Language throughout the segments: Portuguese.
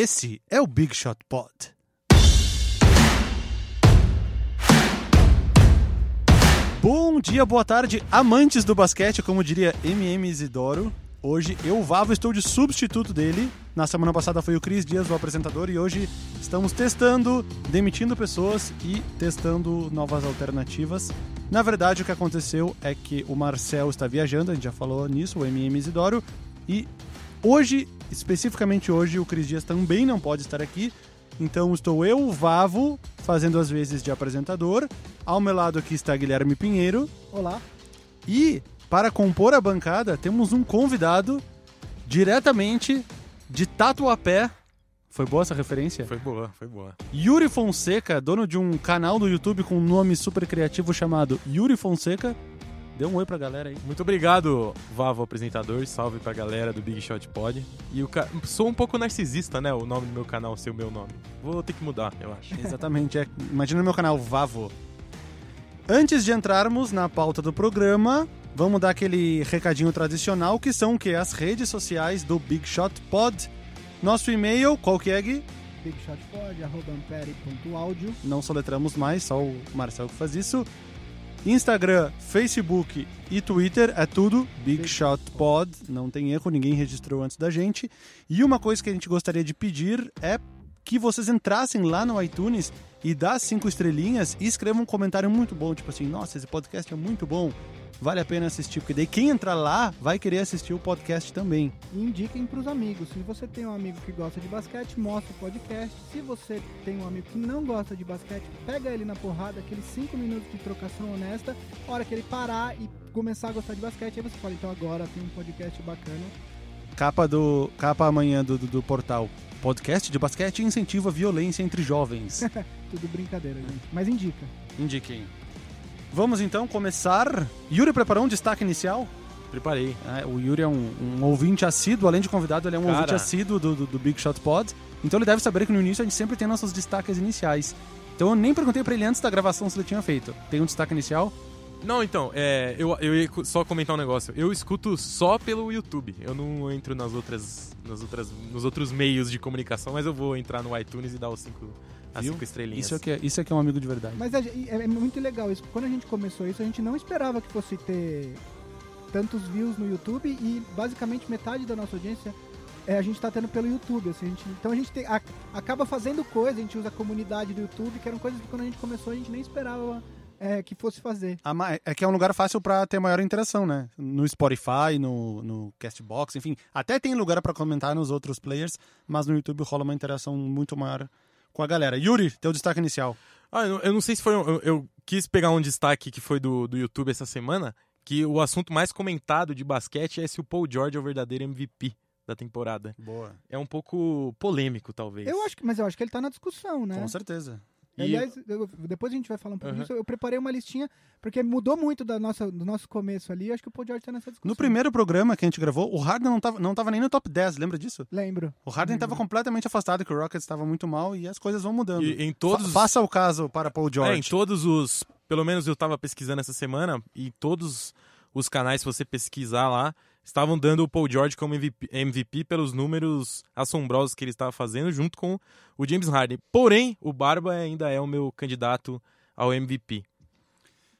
Esse é o Big Shot Pod. Bom dia, boa tarde, amantes do basquete, como diria MM Isidoro. Hoje eu, Vavo, estou de substituto dele. Na semana passada foi o Cris Dias, o apresentador, e hoje estamos testando, demitindo pessoas e testando novas alternativas. Na verdade, o que aconteceu é que o Marcel está viajando, a gente já falou nisso, o MM Isidoro, e hoje, especificamente hoje, o Cris Dias também não pode estar aqui. Então estou eu, o Vavo, fazendo as vezes de apresentador. Ao meu lado aqui está Guilherme Pinheiro. Olá. E para compor a bancada, temos um convidado diretamente de Tatuapé. Foi boa essa referência? Foi boa, foi boa. Yuri Fonseca, dono de um canal do YouTube com um nome super criativo chamado Yuri Fonseca. Dê um oi pra galera aí. Muito obrigado, Vavo, apresentador. Salve pra galera do Big Shot Pod. E o ca... sou um pouco narcisista, né? O nome do meu canal ser o meu nome. Vou ter que mudar, eu acho. Exatamente. É, imagina no meu canal Vavo. Antes de entrarmos na pauta do programa, vamos dar aquele recadinho tradicional que são que as redes sociais do Big Shot Pod. Nosso e-mail, qual que é, Gui? bigshotpod.audio. Não soletramos mais, só o Marcel que faz isso. Instagram, Facebook e Twitter é tudo Big Shot. Pod, não tem erro, ninguém registrou antes da gente. E uma coisa que a gente gostaria de pedir é que vocês entrassem lá no iTunes e dá cinco estrelinhas e escrevam um comentário muito bom, tipo assim, nossa, esse podcast é muito bom, vale a pena assistir, porque daí quem entrar lá vai querer assistir o podcast também. E indiquem pros amigos. Se você tem um amigo que gosta de basquete, mostra o podcast. Se você tem um amigo que não gosta de basquete, pega ele na porrada, aqueles 5 minutos de trocação honesta. A hora que ele parar e começar a gostar de basquete, aí você fala, então agora tem um podcast bacana. Capa do capa amanhã do, do, do portal. Podcast de basquete incentiva violência entre jovens. Tudo brincadeira, gente. Mas indica. Indiquem. Vamos então começar. Yuri preparou um destaque inicial? Preparei. É, o Yuri é um, um ouvinte assíduo, além de convidado, ele é um Cara. ouvinte assíduo do, do, do Big Shot Pod. Então ele deve saber que no início a gente sempre tem nossos destaques iniciais. Então eu nem perguntei pra ele antes da gravação se ele tinha feito. Tem um destaque inicial? Não, então, é, eu, eu ia só comentar um negócio. Eu escuto só pelo YouTube. Eu não entro nas outras, nas outras, nos outros meios de comunicação, mas eu vou entrar no iTunes e dar os cinco, as Viu? cinco estrelinhas. Isso é, que é, isso é que é um amigo de verdade. Mas é, é- muito legal isso. Quando a gente começou isso, a gente não esperava que fosse ter tantos views no YouTube e basicamente metade da nossa audiência é, a gente tá tendo pelo YouTube. assim, a gente- então a gente tem- a- acaba fazendo coisa, a gente usa a comunidade do YouTube, que eram coisas que quando a gente começou a gente nem esperava é, que fosse fazer. A ma- é que é um lugar fácil pra ter maior interação, né? No Spotify, no, no Castbox, enfim. Até tem lugar pra comentar nos outros players, mas no YouTube rola uma interação muito maior com a galera. Yuri, teu destaque inicial. Ah, eu, eu não sei se foi. um- Eu, eu quis pegar um destaque que foi do, do YouTube essa semana, que o assunto mais comentado de basquete é se o Paul George é o verdadeiro MVP da temporada. Boa. É um pouco polêmico, talvez. Eu acho que, mas eu acho que ele tá na discussão, né? Com certeza. E- Aliás, eu- depois a gente vai falar um pouco Aham. disso. Eu preparei uma listinha, porque mudou muito da nossa, do nosso começo ali. Acho que o Paul George tá nessa discussão. No primeiro programa que a gente gravou, o Harden não tava, não tava nem no top 10, lembra disso? Lembro. O Harden estava completamente afastado, que o Rockets estava muito mal e as coisas vão mudando. E em todos. Fa- faça o caso para Paul É, em George. todos os. Pelo menos eu tava pesquisando essa semana, e todos os canais, se você pesquisar lá, estavam dando o Paul George como MVP, MVP pelos números assombrosos que ele estava fazendo, junto com o James Harden. Porém, o Barba ainda é o meu candidato ao MVP.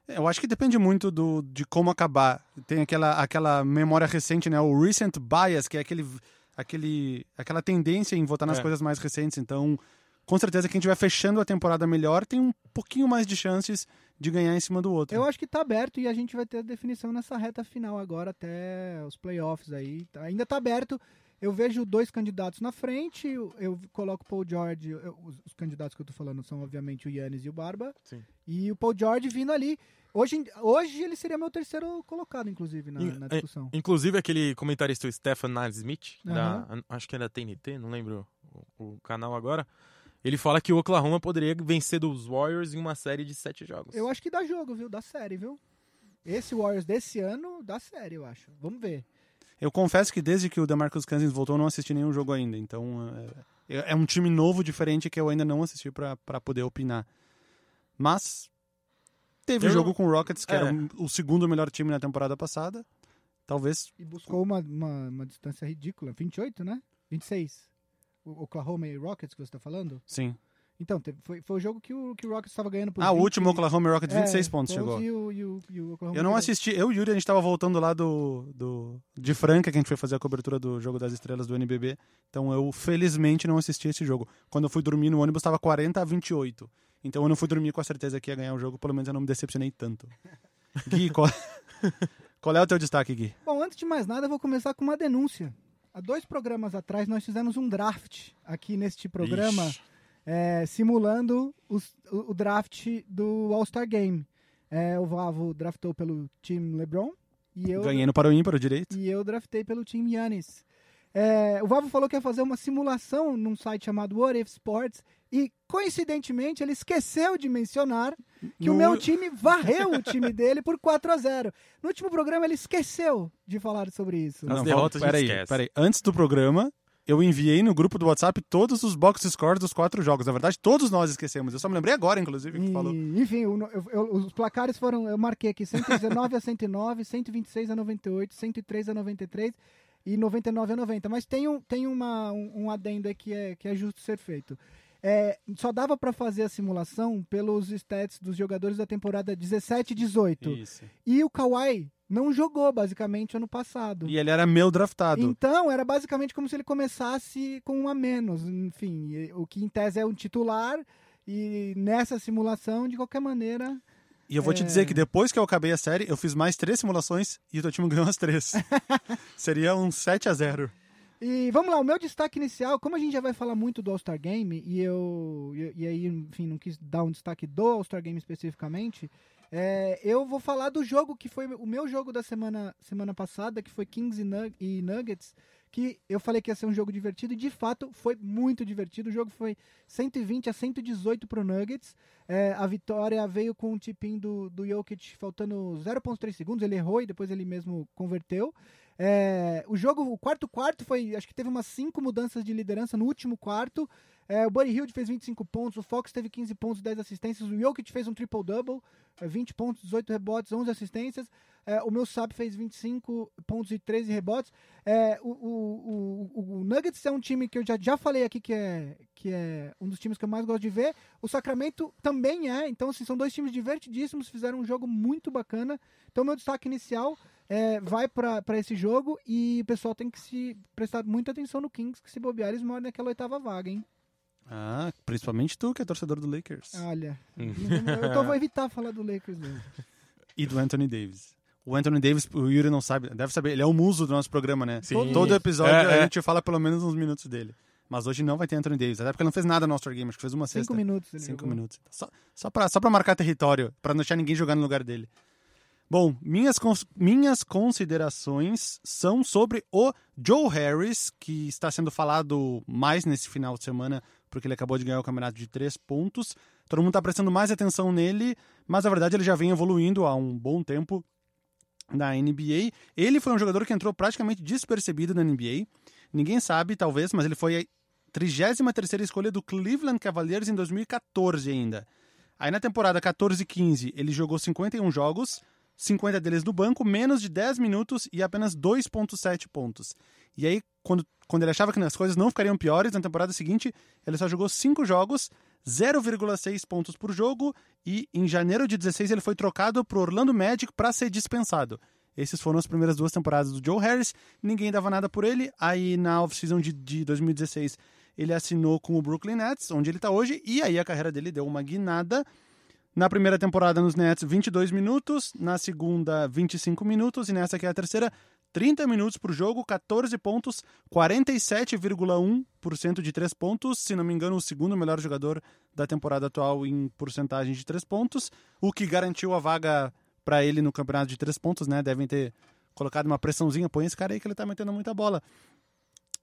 Eu acho que depende muito do, de como acabar. Tem aquela, aquela memória recente, né? O recent bias, que é aquele, aquele, aquela tendência em votar nas É. coisas mais recentes. Então, com certeza, quem estiver fechando a temporada melhor tem um pouquinho mais de chances de ganhar em cima do outro. Eu acho que tá aberto e a gente vai ter a definição nessa reta final agora, até os playoffs aí. Tá- Ainda tá aberto. Eu vejo dois candidatos na frente, eu, coloco o Paul George. eu- os, os candidatos que eu tô falando são, obviamente, o Yannis e o Barba. Sim. E o Paul George vindo ali. Hoje, hoje ele seria meu terceiro colocado, inclusive, na, na é, discussão. Inclusive aquele comentarista o Stefan Naismith, Aham. da, acho que é da TNT, não lembro o, o canal agora. Ele fala que o Oklahoma poderia vencer dos Warriors em uma série de sete jogos. Eu acho que dá jogo, viu? Dá série, viu? Esse Warriors desse ano dá série, eu acho. Vamos ver. Eu confesso que desde que o DeMarcus Cousins voltou, eu não assisti nenhum jogo ainda. Então, é, é um time novo, diferente, que eu ainda não assisti pra pra poder opinar. Mas, teve Eu- jogo com o Rockets, que é. era um- o segundo melhor time na temporada passada. Talvez E buscou uma, uma, uma distância ridícula. 28, né? 26. O Oklahoma Rockets que você tá falando? Sim. Então, teve- foi, foi o jogo que o, que o Rockets estava ganhando por Ah, o 20 último Oklahoma Rockets, 26 é, pontos chegou. E o, e o, e o Eu não assisti, eu e o Yuri, a gente tava voltando lá do, do de Franca, que a gente foi fazer a cobertura do Jogo das Estrelas do NBB. Então eu, felizmente, não assisti esse jogo. Quando eu fui dormir no ônibus, tava 40 a 28. Então eu não fui dormir com a certeza que ia ganhar o jogo, pelo menos eu não me decepcionei tanto. Gui, qual, qual é o teu destaque, Gui? Bom, antes de mais nada, eu vou começar com uma denúncia. Há dois programas atrás, nós fizemos um draft aqui neste programa, é, simulando os- o, o draft do All-Star Game. É, o Vavo draftou pelo time LeBron e eu, Ganhei no para o ímpar, direito. e eu draftei pelo time Yannis. É, o Vavo falou que ia fazer uma simulação num site chamado What If Sports e, coincidentemente, ele esqueceu de mencionar que o No- meu time varreu o time dele por 4 a 0 No último programa, ele esqueceu de falar sobre isso. As Não, derrotas a gente peraí, esquece. peraí. Antes do programa, eu enviei no grupo do WhatsApp todos os box scores dos quatro jogos. Na verdade, todos nós esquecemos. Eu só me lembrei agora, inclusive, que E, falou. enfim, o- eu- eu- os placares foram, eu marquei aqui 119 a 109, 126 a 98, 103 a 93 e 99 a 90. Mas tem um, tem uma, um, um adendo aí que é, que é justo ser feito. É, só dava para fazer a simulação pelos stats dos jogadores da temporada 17 e 18. Isso. E o Kawhi não jogou, basicamente, ano passado. E ele era meu draftado. Então, era basicamente como se ele começasse com um a menos. Enfim, o que em tese é um titular. E nessa simulação, de qualquer maneira. E eu vou te É. dizer que depois que eu acabei a série, eu fiz mais três simulações e o teu time ganhou as três. Seria um 7 a 0 E vamos lá, o meu destaque inicial, como a gente já vai falar muito do All-Star Game, e eu. E, e aí, enfim, não quis dar um destaque do All-Star Game especificamente. é, eu vou falar do jogo que foi o meu jogo da semana, semana passada, que foi Kings e, Nug- Nuggets, que eu falei que ia ser um jogo divertido, e de fato foi muito divertido. O jogo foi 120 a 118 pro Nuggets. É, a vitória veio com um tipinho do, do Jokic faltando 0,3 segundos, ele errou e depois ele mesmo converteu. É, o jogo, o quarto quarto foi, acho que teve umas cinco mudanças de liderança no último quarto. É, o Buddy Hield fez 25 pontos, o Fox teve 15 pontos, 10 assistências, o Jokic fez um triple-double, é, 20 pontos, 18 rebotes, 11 assistências. É, o meu Sab fez 25 pontos e 13 rebotes. É, o, o, o, o Nuggets é um time que eu já, já falei aqui que é, que é um dos times que eu mais gosto de ver. O Sacramento também é, então assim, são dois times divertidíssimos, fizeram um jogo muito bacana. Então meu destaque inicial é, vai para esse jogo e o pessoal tem que se prestar muita atenção no Kings, que se bobear eles moram naquela oitava vaga, hein? Ah, principalmente tu, que é torcedor do Lakers. Olha, Hum. eu tô, vou evitar falar do Lakers mesmo. E do Anthony Davis. O Anthony Davis, o Yuri não sabe, deve saber, ele é o muso do nosso programa, né? Sim. Todo, episódio É, é. a gente fala pelo menos uns minutos dele. Mas hoje não vai ter Anthony Davis, até porque ele não fez nada no All-Star Game, acho que fez uma Cinco sexta. minutos ele Cinco jogou. minutos. Só, só, pra, só pra marcar território, pra não deixar ninguém jogar no lugar dele. Bom, minhas, cons- minhas considerações são sobre o Joe Harris, que está sendo falado mais nesse final de semana, porque ele acabou de ganhar o campeonato de três pontos. Todo mundo está prestando mais atenção nele, mas na verdade ele já vem evoluindo há um bom tempo na NBA. Ele foi um jogador que entrou praticamente despercebido na NBA. Ninguém sabe, talvez, mas ele foi a 33ª escolha do Cleveland Cavaliers em 2014 ainda. Aí na temporada 14 e 15, ele jogou 51 jogos, 50 deles no banco, menos de 10 minutos e apenas 2.7 pontos. E aí, quando, quando ele achava que as coisas não ficariam piores, na temporada seguinte, ele só jogou 5 jogos, 0,6 pontos por jogo, e em janeiro de 16 ele foi trocado para Orlando Magic para ser dispensado. Essas foram as primeiras duas temporadas do Joe Harris, ninguém dava nada por ele. Aí na off-season de, de 2016 ele assinou com o Brooklyn Nets, onde ele está hoje, e aí a carreira dele deu uma guinada. Na primeira temporada nos Nets, 22 minutos, na segunda, 25 minutos, e nessa aqui é a terceira, 30 minutos por jogo, 14 pontos, 47,1% de 3 pontos, se não me engano, o segundo melhor jogador da temporada atual em porcentagem de 3 pontos, o que garantiu a vaga para ele no campeonato de 3 pontos, né? Devem ter colocado uma pressãozinha, põe esse cara aí que ele tá metendo muita bola.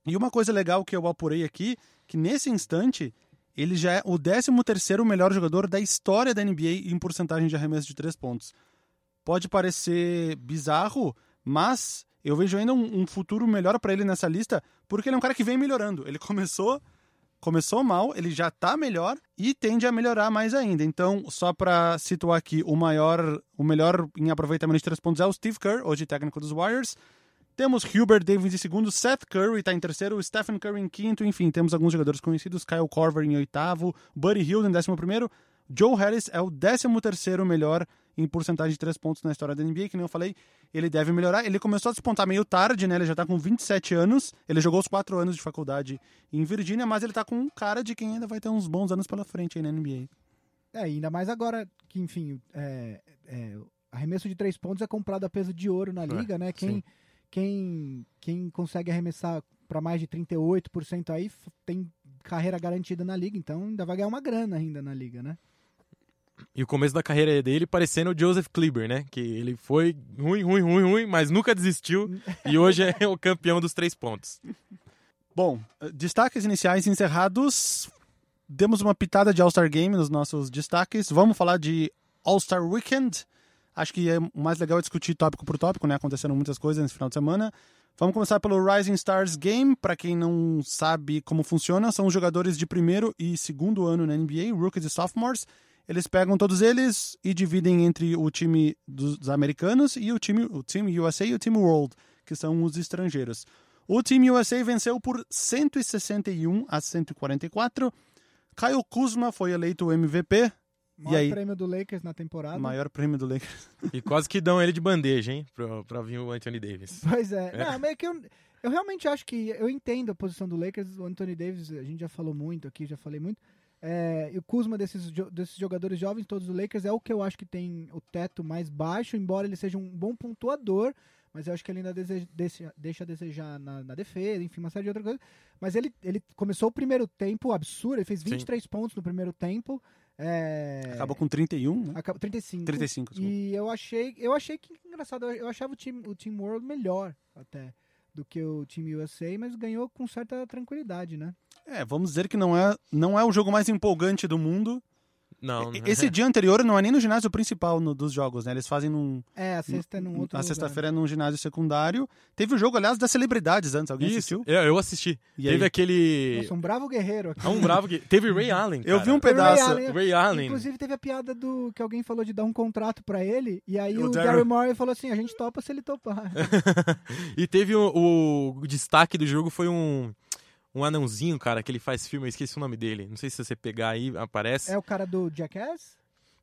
E uma coisa legal que eu apurei aqui, que nesse instante ele já é o 13º melhor jogador da história da NBA em porcentagem de arremesso de três pontos. Pode parecer bizarro, mas eu vejo ainda um, um futuro melhor para ele nessa lista, porque ele é um cara que vem melhorando. Ele começou começou mal, ele já tá melhor e tende a melhorar mais ainda. Então, só para situar aqui, o maior, o melhor em aproveitamento de três pontos é o Steve Kerr, hoje técnico dos Warriors. Temos Hubert Davis em segundo, Seth Curry está em terceiro, Stephen Curry em quinto, enfim, temos alguns jogadores conhecidos, Kyle Korver em oitavo, Buddy Hield em décimo primeiro, Joe Harris é o décimo terceiro melhor em porcentagem de três pontos na história da NBA, que nem eu falei, ele deve melhorar. Ele começou a despontar meio tarde, né? Ele já está com 27 anos, ele jogou os quatro anos de faculdade em Virgínia, mas ele está com um cara de quem ainda vai ter uns bons anos pela frente aí na NBA. É, ainda mais agora que, enfim, é, é, arremesso de três pontos é comprado a peso de ouro na É, liga, né? Quem, quem, quem consegue arremessar para mais de 38% aí tem carreira garantida na liga, então ainda vai ganhar uma grana ainda na liga, né? E o começo da carreira dele parecendo o Joseph Kleber, né? Que ele foi ruim, ruim, ruim, ruim, mas nunca desistiu. e hoje é o campeão dos três pontos. Bom, eh, destaques iniciais encerrados. Demos uma pitada de All-Star Game nos nossos destaques. Vamos falar de All-Star Weekend. Acho que é mais legal discutir tópico por tópico, né? Aconteceram muitas coisas nesse final de semana. Vamos começar pelo Rising Stars Game. Para quem não sabe como funciona, são os jogadores de primeiro e segundo ano na NBA, rookies e sophomores. Eles pegam todos eles e dividem entre o time dos, americanos e o time, o time USA e o time World, que são os estrangeiros. O time USA venceu por 161 a 144. Kyle Kuzma foi eleito MVP, Maior aí? prêmio do Lakers na temporada. maior prêmio do Lakers. E quase que dão ele de bandeja, hein? Pra, pra vir o Anthony Davis. Pois é. Não, mas é que eu, eu realmente acho que eu entendo a posição do Lakers. O Anthony Davis, a gente já falou muito aqui, já falei muito. É, e o Kuzma desses, desses jogadores jovens todos do Lakers é o que eu acho que tem o teto mais baixo, embora ele seja um bom pontuador, mas eu acho que ele ainda deseja, deixa, deixa a desejar na, na defesa, enfim, uma série de outras coisas. Mas ele, ele começou o primeiro tempo absurdo, ele fez 23 pontos no primeiro tempo. É, Acabou com 31, né? acabou- 35. 35, desculpa. E eu achei, eu achei que engraçado, eu achava o Team, o team World melhor até do que o Team USA, mas ganhou com certa tranquilidade, né? É, vamos dizer que não é, não é o jogo mais empolgante do mundo. Não, né? Esse dia anterior não é nem no ginásio principal no- dos jogos, né? Eles fazem num. É, a sexta é num outro a sexta-feira é num ginásio secundário. Teve o jogo, aliás, das celebridades antes. Alguém Isso, assistiu? eu, eu assisti. E Teve aí? aquele. Nossa, um bravo guerreiro aqui. É um bravo que. Teve Ray Allen. Eu vi um Teve Ray pedaço. Allen. Ray Allen. Inclusive teve a piada do que alguém falou de dar um contrato pra ele, e aí O o, Daryl- Daryl Morey falou assim, a gente topa se ele topar. e teve o, o destaque do jogo foi um. Um anãozinho, cara, que ele faz filme, eu esqueci o nome dele. Não sei se você pegar aí, aparece. é o cara do Jackass?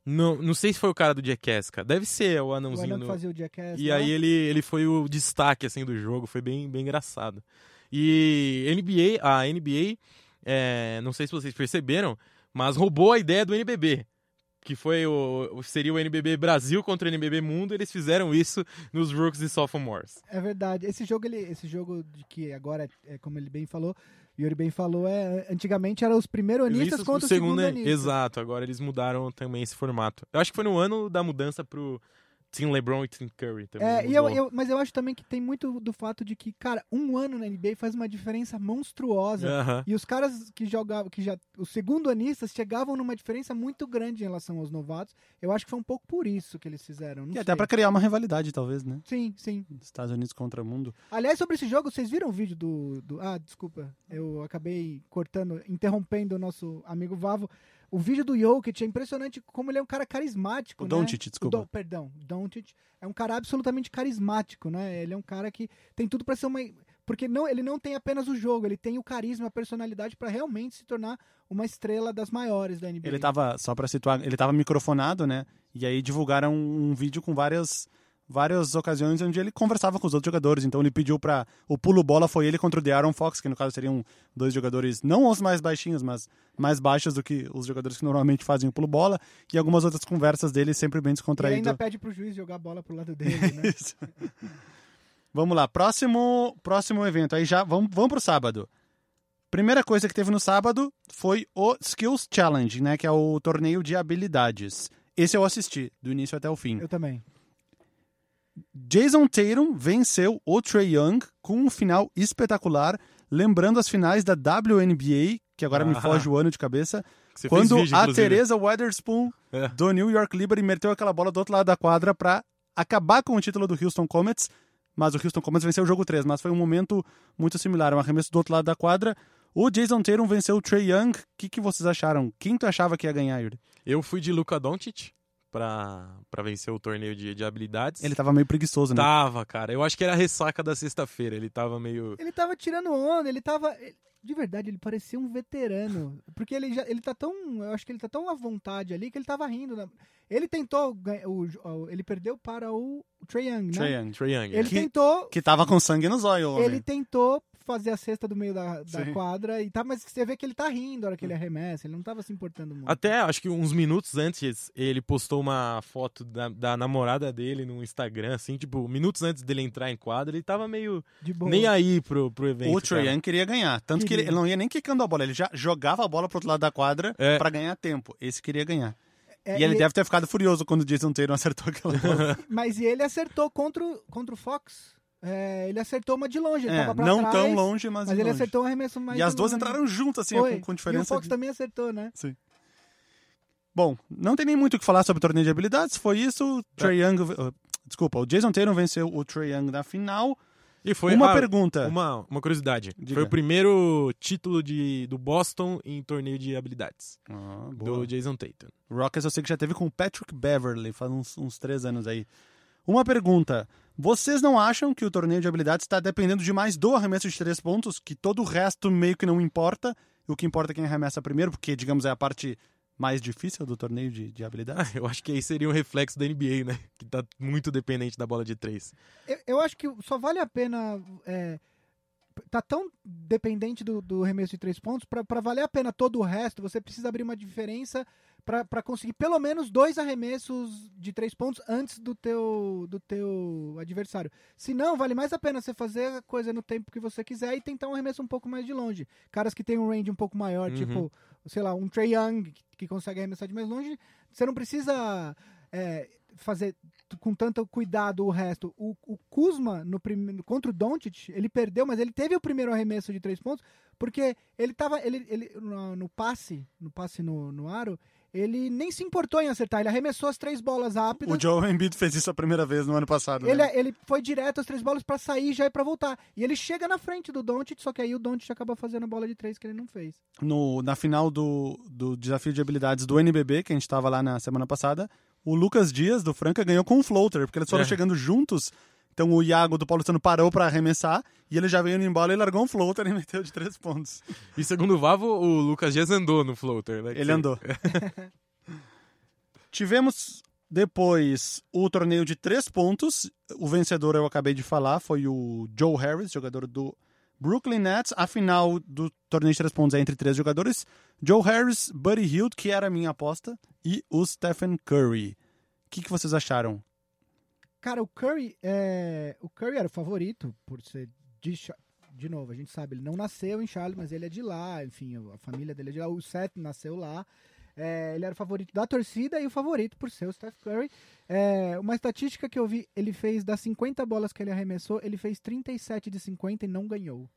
Não, não sei se foi o cara do Jackass, cara. Deve ser o O anãozinho. anão no- fazia o Jackass E lá. aí ele, ele foi o destaque assim do jogo, foi bem, bem engraçado. E NBA, a NBA, é, não sei se vocês perceberam, mas roubou a ideia do NBB, que foi o o- seria o NBB Brasil contra o NBB Mundo, eles fizeram isso nos rookies e sophomores. É verdade. Esse jogo, ele, esse jogo de que agora, é, como ele bem falou, Yuri bem falou, é, antigamente eram os primeiros-anistas Isso contra os segundo-anistas. ano- Exato, agora eles mudaram também esse formato. Eu acho que foi no ano da mudança pro Team LeBron e Team Curry também. É, e eu, eu- mas eu acho também que tem muito do fato de que, cara, um ano na NBA faz uma diferença monstruosa. Aham. E os caras que jogavam, que já. Os segundo-anistas chegavam numa diferença muito grande em relação aos novatos. Eu acho que foi um pouco por isso que eles fizeram. Não E sei. até pra criar uma rivalidade, talvez, né? Sim, sim. Estados Unidos contra o mundo. Aliás, sobre esse jogo, vocês viram o vídeo do. do- ah, desculpa. Eu acabei cortando, interrompendo o nosso amigo Vavo. O vídeo do Jokic é impressionante como ele é um cara carismático, O né? Doncic, O desculpa. Do- perdão, Doncic é um cara absolutamente carismático, né? Ele é um cara que tem tudo pra ser uma porque não, ele não tem apenas o jogo, ele tem o carisma, a personalidade pra realmente se tornar uma estrela das maiores da NBA. Ele tava, só pra situar, ele tava microfonado, né? E aí divulgaram um vídeo com várias, várias ocasiões onde ele conversava com os outros jogadores. Então ele pediu pra. O pulo bola foi ele contra o De'Aaron Fox, que no caso seriam dois jogadores, não os mais baixinhos, mas mais baixos do que os jogadores que normalmente fazem o pulo bola. E algumas outras conversas dele sempre bem e descontraído. ainda pede pro juiz jogar a bola pro lado dele, né? Isso. vamos lá, próximo, próximo evento. Aí já vamos, vamos pro sábado. Primeira coisa que teve no sábado foi o Skills Challenge, né? Que é o torneio de habilidades. Esse eu assisti, do início até o fim. Eu também. Jason Tatum venceu o Trey Young com um final espetacular, lembrando as finais da WNBA, que agora me Ah. foge o ano de cabeça, quando vídeo, a inclusive. Teresa Weatherspoon É. do New York Liberty meteu aquela bola do outro lado da quadra pra acabar com o título do Houston Comets, mas o Houston Comets venceu o jogo 3, mas foi um momento muito similar, um arremesso do outro lado da quadra. O Jason Tatum venceu o Trey Young. O que, que vocês acharam? Quem tu achava que ia ganhar, Yuri? Eu fui de Luka Doncic, pra, pra vencer o torneio de, de habilidades. Ele tava meio preguiçoso, né? Tava, cara. Eu acho que era a ressaca da sexta-feira. Ele tava meio. Ele tava tirando onda, ele tava. De verdade, ele parecia um veterano. Porque ele já. Ele tá tão. Eu acho que ele tá tão à vontade ali que ele tava rindo. né? Ele tentou. ganhar- O, o- ele perdeu para o Trae Young, né? Trae Young. Trae Young. Ele Que- tentou. Que tava com sangue nos olhos. Ele tentou fazer a cesta do meio da, da quadra e tá, mas você vê que ele tá rindo na hora que ele arremessa, ele não tava se importando muito. Até acho que uns minutos antes ele postou uma foto da, da namorada dele no Instagram, assim, tipo, minutos antes dele entrar em quadra, ele tava meio de boa. nem aí pro, pro evento. O Trae. Young queria ganhar. Tanto que ele, Queria. não ia nem quicando a bola, ele já jogava a bola pro outro lado da quadra É. pra ganhar tempo. Esse queria ganhar. É, e ele deve ter ficado furioso quando o Jason Tatum acertou aquela bola. Mas e ele acertou contra, o- contra o Fox. É, ele acertou uma de longe, ele É, tava pra não trás, tão longe, mas, Mas ele longe. acertou um arremesso mais E as duas longe. entraram juntas, assim, com, com E o diferença. Fox de- também acertou, né? Bom, não tem nem muito o que falar sobre o torneio de habilidades. Foi isso. O Trae Young. uh, desculpa, o Jason Tatum venceu o Trae Young na final. E foi Uma ah, pergunta. Uma, uma curiosidade. Diga. Foi o primeiro título de, do Boston em torneio de habilidades. Ah. Do Jason Tatum. Rockets eu sei que já teve com o Patrick Beverly, faz uns, uns três anos aí. Uma pergunta. Vocês não acham que o torneio de habilidades está dependendo demais do arremesso de três pontos, que todo o resto meio que não importa, e o que importa é quem arremessa primeiro, porque, digamos, é a parte mais difícil do torneio de, de habilidades? Ah, eu acho que aí seria um reflexo da NBA, né? Que tá muito dependente da bola de três. Eu, eu acho que só vale a pena. É, tá tão dependente do, do arremesso de três pontos, pra pra valer a pena todo o resto, você precisa abrir uma diferença pra pra conseguir pelo menos dois arremessos de três pontos antes do teu, do teu adversário. Se não, vale mais a pena você fazer a coisa no tempo que você quiser e tentar um arremesso um pouco mais de longe. Caras que têm um range um pouco maior, Uhum. tipo, sei lá, um Trey Young, que, que consegue arremessar de mais longe, você não precisa é, fazer com tanto cuidado o resto. O, o Kuzma, no prim... contra o Doncic, ele perdeu, mas ele teve o primeiro arremesso de três pontos, porque ele tava ele, ele, no, no passe, no passe no, no aro, ele nem se importou em acertar, ele arremessou as três bolas rápidas. O Joe Embiid fez isso a primeira vez no ano passado. Ele, né? ele foi direto as três bolas pra sair já e pra voltar. E ele chega na frente do Doncic, só que aí o Doncic acaba fazendo a bola de três que ele não fez. no, na final do, do desafio de habilidades do NBB, que a gente estava lá na semana passada, o Lucas Dias, do Franca, ganhou com um floater, porque eles foram É. chegando juntos. Então o Iago do Paulistano parou para arremessar e ele já veio no embalo e largou um floater e meteu de três pontos. E segundo o Vavo, o Lucas Dias andou no floater, né? Ele andou. Tivemos depois o torneio de três pontos. O vencedor eu acabei de falar foi o Joe Harris, jogador do Brooklyn Nets. A final do torneio de três pontos é entre três jogadores: Joe Harris, Buddy Hield, que era a minha aposta, e o Stephen Curry. O que, que vocês acharam? Cara, o Curry, é... o Curry era o favorito por ser de, de novo, a gente sabe, ele não nasceu em Charlotte, mas ele é de lá, enfim, a família dele é de lá, o Seth nasceu lá. É, ele era o favorito da torcida e o favorito por ser o Steph Curry. É, uma estatística que eu vi, ele fez das 50 bolas que ele arremessou, ele fez 37 de 50 e não ganhou.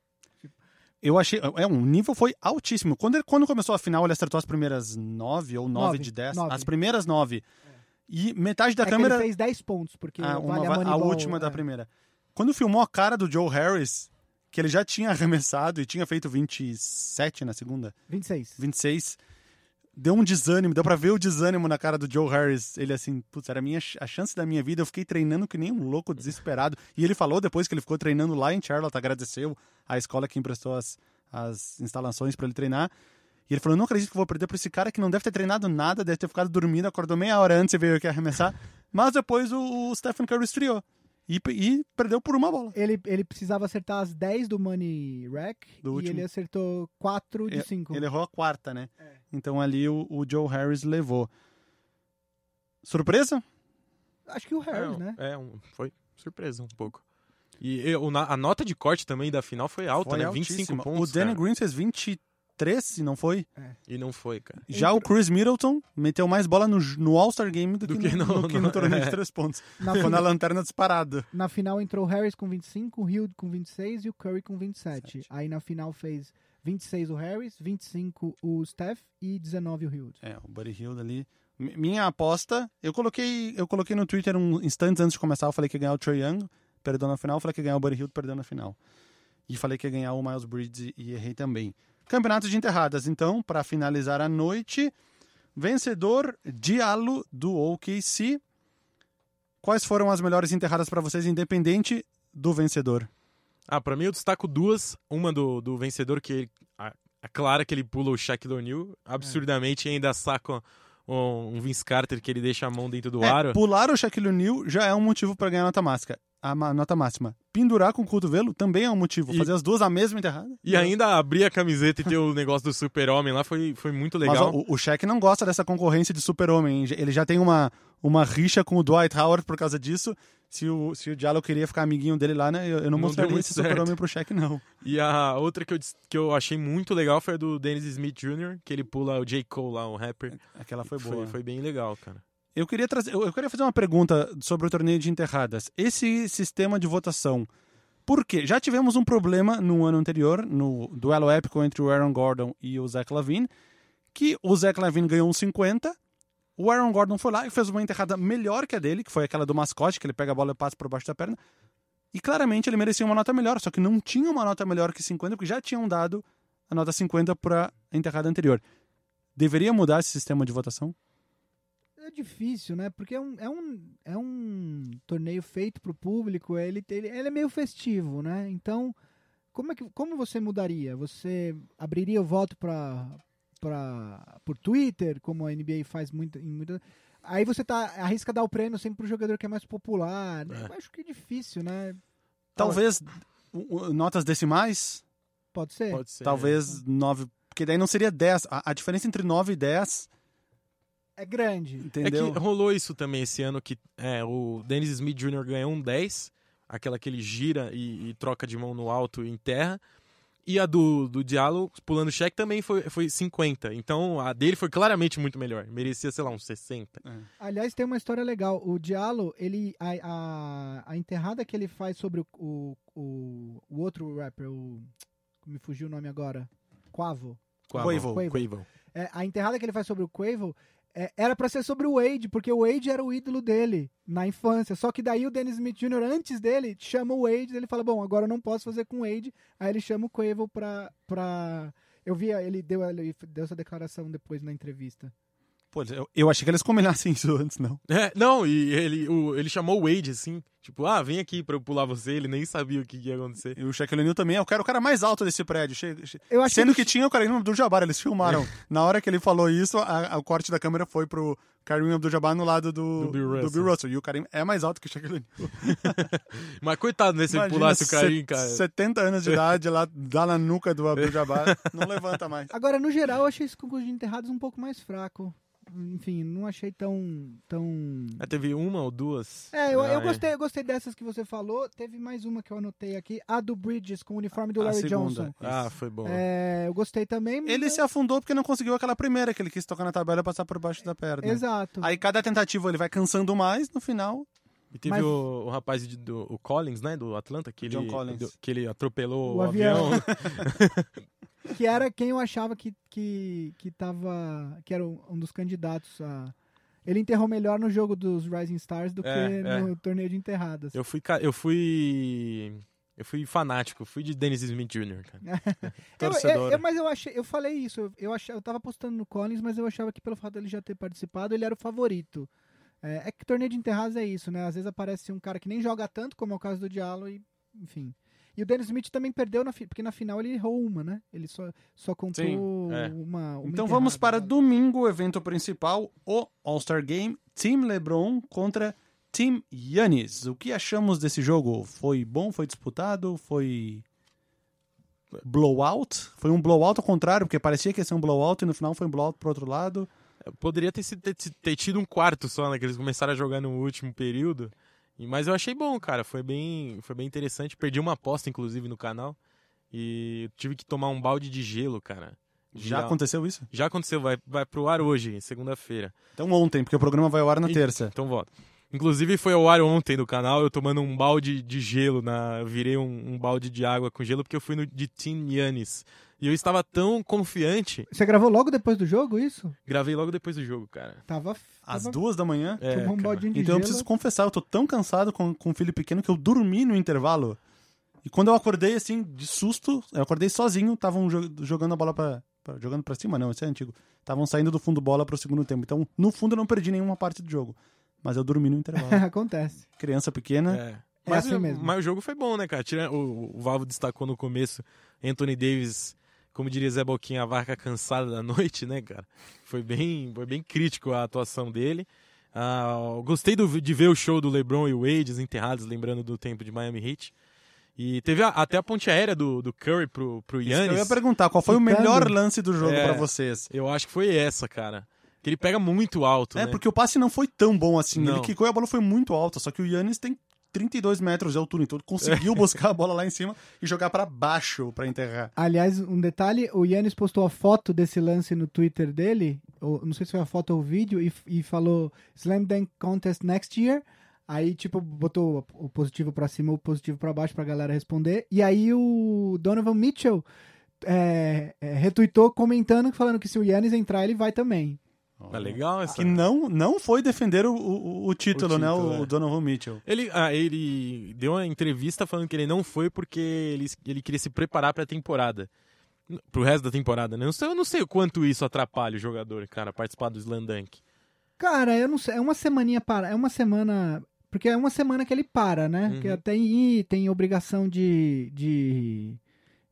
Eu achei. É, um nível foi altíssimo. Quando, ele, quando começou a final, ele acertou as primeiras nove ou nove, Nove, de dez. nove. As primeiras nove. E metade da é câmera. ele fez 10 pontos, porque Ah, uma vale a, va- a Moneyball, última da é. primeira. Quando filmou a cara do Joe Harris, que ele já tinha arremessado e tinha feito 27 na segunda, 26. 26, deu um desânimo, deu pra ver o desânimo na cara do Joe Harris. Ele assim, putz, era a, minha, a chance da minha vida, eu fiquei treinando que nem um louco desesperado. E ele falou depois que ele ficou treinando lá em Charlotte, agradeceu a escola que emprestou as, as instalações pra ele treinar. E ele falou: Não acredito que vou perder pra esse cara que não deve ter treinado nada, deve ter ficado dormindo, acordou meia hora antes e veio aqui arremessar. Mas depois o, o Stephen Curry estreou. E, e perdeu por uma bola. Ele, ele precisava acertar as 10 do Money Rack Do e último. ele acertou 4 de Ele- 5. Ele errou a quarta, né? É. Então ali o, o Joe Harris levou. Surpresa? Acho que o Harris, é, né? É, um- foi surpresa um pouco. E eu- na- a nota de corte também da final foi alta, Foi né? altíssima. 25 pontos. O Danny cara. Green fez 23, se não foi? E não foi, cara. Já o Chris Middleton meteu mais bola no, no All-Star Game do, Do que, que no, no- que no no- torneio de é. três pontos. Na, na lanterna disparada. na final entrou o Harris com 25, o Hill com 26 e o Curry com 27. Aí na final fez 26 o Harris, 25 o Steph e 19 o Hill. É, o Buddy Hield ali. Mi- Minha aposta, eu coloquei, eu coloquei no Twitter um instantes antes de começar, eu falei que ia ganhar o Trae Young, perdeu na final, eu falei que ia ganhar o Buddy Hield, perdeu na final. E falei que ia ganhar o Miles Bridges e errei também. Campeonato de enterradas, então, para finalizar a noite, Vencedor, Diallo, do OKC. Quais foram as melhores enterradas para vocês, independente do vencedor? Ah, pra mim eu destaco duas. Uma do, do vencedor, que a, a clara que ele pula o Shaquille O'Neal absurdamente e ainda saca um, um Vince Carter que ele deixa a mão dentro do É, aro. pular o Shaquille O'Neal já é um motivo para ganhar nota máxima. A nota máxima. Pendurar com o cotovelo também é um motivo. E- Fazer as duas a mesma enterrada. E ainda abrir a camiseta e ter o negócio do super-homem lá foi, foi muito Mas legal. ó, o, Shaq não gosta dessa concorrência de super-homem. Ele já tem uma, uma rixa com o Dwight Howard por causa disso. Se o, se o Diallo queria ficar amiguinho dele lá, né? Eu, eu não, Não mostraria esse super-homem pro Shaq, não. E a outra que eu, que eu achei muito legal foi a do Dennis Smith Jr., que ele pula o J. Cole lá, o rapper. Aquela foi boa. Foi, foi bem legal, cara. Eu queria trazer, eu queria fazer uma pergunta sobre o torneio de enterradas. Esse sistema de votação, por quê? Já tivemos um problema no ano anterior, no duelo épico entre o Aaron Gordon e o Zach Lavine, que o Zach Lavine ganhou um 50, o Aaron Gordon foi lá e fez uma enterrada melhor que a dele, que foi aquela do mascote, que ele pega a bola e passa por baixo da perna. E claramente ele merecia uma nota melhor, só que não tinha uma nota melhor que 50, porque já tinham dado a nota 50 para a enterrada anterior. Deveria mudar esse sistema de votação? É difícil, né? Porque é um, é um, é um torneio feito pro público, ele, ele, ele é meio festivo, né? Então, como, é que, como você mudaria? Você abriria o voto para para por Twitter, como a NBA faz muito em muita Aí você tá arrisca dar o prêmio sempre pro jogador que é mais popular. É. Eu acho que é difícil, né? Talvez o- o- notas decimais, Pode ser. Pode ser. talvez 9, porque daí não seria 10. A, a diferença entre 9 e 10, É grande. É entendeu? que rolou isso também esse ano, que é, o Dennis Smith Jr. ganhou um 10, aquela que ele gira e, e troca de mão no alto e enterra. E a do, do Diallo, pulando cheque, também foi, foi 50. Então a dele foi claramente muito melhor. Merecia, sei lá, uns 60. Aliás, tem uma história legal. O Diallo, ele a, a, a enterrada que ele faz sobre o, o, o, o outro rapper, o me fugiu o nome agora, Quavo. Quavo. Quavo. Quavo. É, a enterrada que ele faz sobre o Quavo é, era pra ser sobre o Wade, porque o Wade era o ídolo dele na infância. Só que daí o Dennis Smith Jr., antes dele, chama o Wade, ele fala, bom, agora eu não posso fazer com o Wade. Aí ele chama o Quavo pra... pra... Eu vi, ele deu, ele deu essa declaração depois na entrevista. Pô, eu, eu achei que eles combinassem isso antes, não. É, não, e ele, o, ele chamou o Wade, assim, tipo, ah, vem aqui pra eu pular você. Ele nem sabia o que, que ia acontecer. E o Shaquille O'Neal também, eu quero o cara mais alto desse prédio. Che- che- Eu Sendo que que tinha o Kareem Abdul-Jabbar, eles filmaram. Na hora que ele falou isso, a- a- o corte da câmera foi pro Kareem Abdul-Jabbar no lado do, Do Bill Russell. Russell. E o Kareem é mais alto que o Shaquille O'Neal. Mas coitado, né, se ele Imagina, pulasse o Karim, cara. 70 anos de idade lá, dá na nuca do Abdul-Jabbar, não levanta mais. Agora, no geral, eu achei esse concurso de enterrados um pouco mais fraco. Enfim, não achei tão. tão... Ah, teve uma ou duas? É, eu, Ah, eu gostei, eu gostei dessas que você falou. Teve mais uma que eu anotei aqui, a do Bridges com o uniforme do A Larry segunda. Johnson. Ah, foi bom. É, eu gostei também. mas- Ele se afundou porque não conseguiu aquela primeira, que ele quis tocar na tabela e passar por baixo da perna. Exato. Aí cada tentativa ele vai cansando mais, no final. E teve Mas- o, o rapaz de- do o Collins, né, do Atlanta, que ele, John Collins. do- que ele atropelou O o, avião. avião. Que era quem eu achava que, que, que tava. que era um dos candidatos a. Ele enterrou melhor no jogo dos Rising Stars do É, que é. no torneio de enterradas. eu fui, eu fui, eu fui fanático, fui de Dennis Smith Jr., cara. Eu- Torcedor. eu- eu- mas eu achei, eu falei isso, eu, eu, achei, eu tava postando no Collins, mas eu achava que pelo fato dele já ter participado, ele era o favorito. É, é que torneio de enterrados é isso, né? Às vezes aparece um cara que nem joga tanto, como é o caso do Diallo, e enfim. E o Dennis Smith também perdeu, na porque na final ele errou uma, né? Ele só, só contou Sim, é. uma, uma Então vamos para né? domingo, o evento principal, o All-Star Game, Team LeBron contra Team Yannis. O que achamos desse jogo? Foi bom? Foi disputado? Foi blowout? Foi um blowout ao contrário, porque parecia que ia ser um blowout e no final foi um blowout pro outro lado. Poderia ter, sido- ter, ter tido um quarto só, né, que eles começaram a jogar no último período. Mas eu achei bom, cara, foi bem, foi bem interessante. Perdi uma aposta, inclusive, no canal. E tive que tomar um balde de gelo, cara. Já aconteceu isso? Já aconteceu, vai, vai pro ar hoje, segunda-feira. Então ontem, porque o programa vai ao ar na E- terça. Então volta. Inclusive foi ao ar ontem no canal, eu tomando um balde de gelo, na, eu virei um, um balde de água com gelo porque eu fui no de Team Yannis. E eu estava tão confiante, Você gravou logo depois do jogo, isso? gravei logo depois do jogo, cara. Tava. Às tava duas da manhã. É, um Então eu gelo. preciso confessar, eu tô tão cansado com, com um filho pequeno que eu dormi no intervalo. E quando eu acordei, assim, de susto, eu acordei sozinho, estavam jo- jogando a bola pra, pra- jogando pra cima, não, isso é antigo. Estavam saindo do fundo bola pro segundo tempo. Então, no fundo, eu não perdi nenhuma parte do jogo. Mas eu dormi no intervalo. Acontece. Criança pequena. É. É Mas, assim o- mesmo. mas o jogo foi bom, né, cara? O, o Valvo destacou no começo Anthony Davis, como diria Zé Boquinha, a vaca cansada da noite, né, cara? Foi bem, foi bem crítico a atuação dele. Ah, gostei do- de ver o show do LeBron e o Wade desenterrados, lembrando do tempo de Miami Heat. E teve a- até a ponte aérea do, do Curry pro, pro Isso que eu Yannis. ia perguntar, qual foi o melhor lance do jogo É. pra vocês? Eu acho que foi essa, cara. Que ele pega muito alto, É, né? porque o passe não foi tão bom assim. Não. Ele quicou e a bola foi muito alta. Só que o Yannis tem 32 metros de altura, então ele conseguiu buscar a bola lá em cima e jogar pra baixo pra enterrar. Aliás, um detalhe, o Yannis postou a foto desse lance no Twitter dele, ou, não sei se foi a foto ou o vídeo, e, e falou Slam Dunk Contest next year. Aí, tipo, botou o positivo pra cima, o positivo pra baixo pra galera responder. E aí o Donovan Mitchell é, é, retweetou comentando, falando que se o Yannis entrar, ele vai também. Tá legal essa. Que não, não foi defender o, o, o título, O né? título, O, é. Donovan Mitchell. Ele, ah, ele deu uma entrevista falando que ele não foi porque ele, ele queria se preparar pra temporada. Pro resto da temporada, né? Eu não sei, eu não sei o quanto isso atrapalha o jogador, cara, participar do Slam Dunk. Cara, eu não sei, é uma semaninha para, é uma semana, porque é uma semana que ele para, né? Uhum. Que tem tem obrigação de, de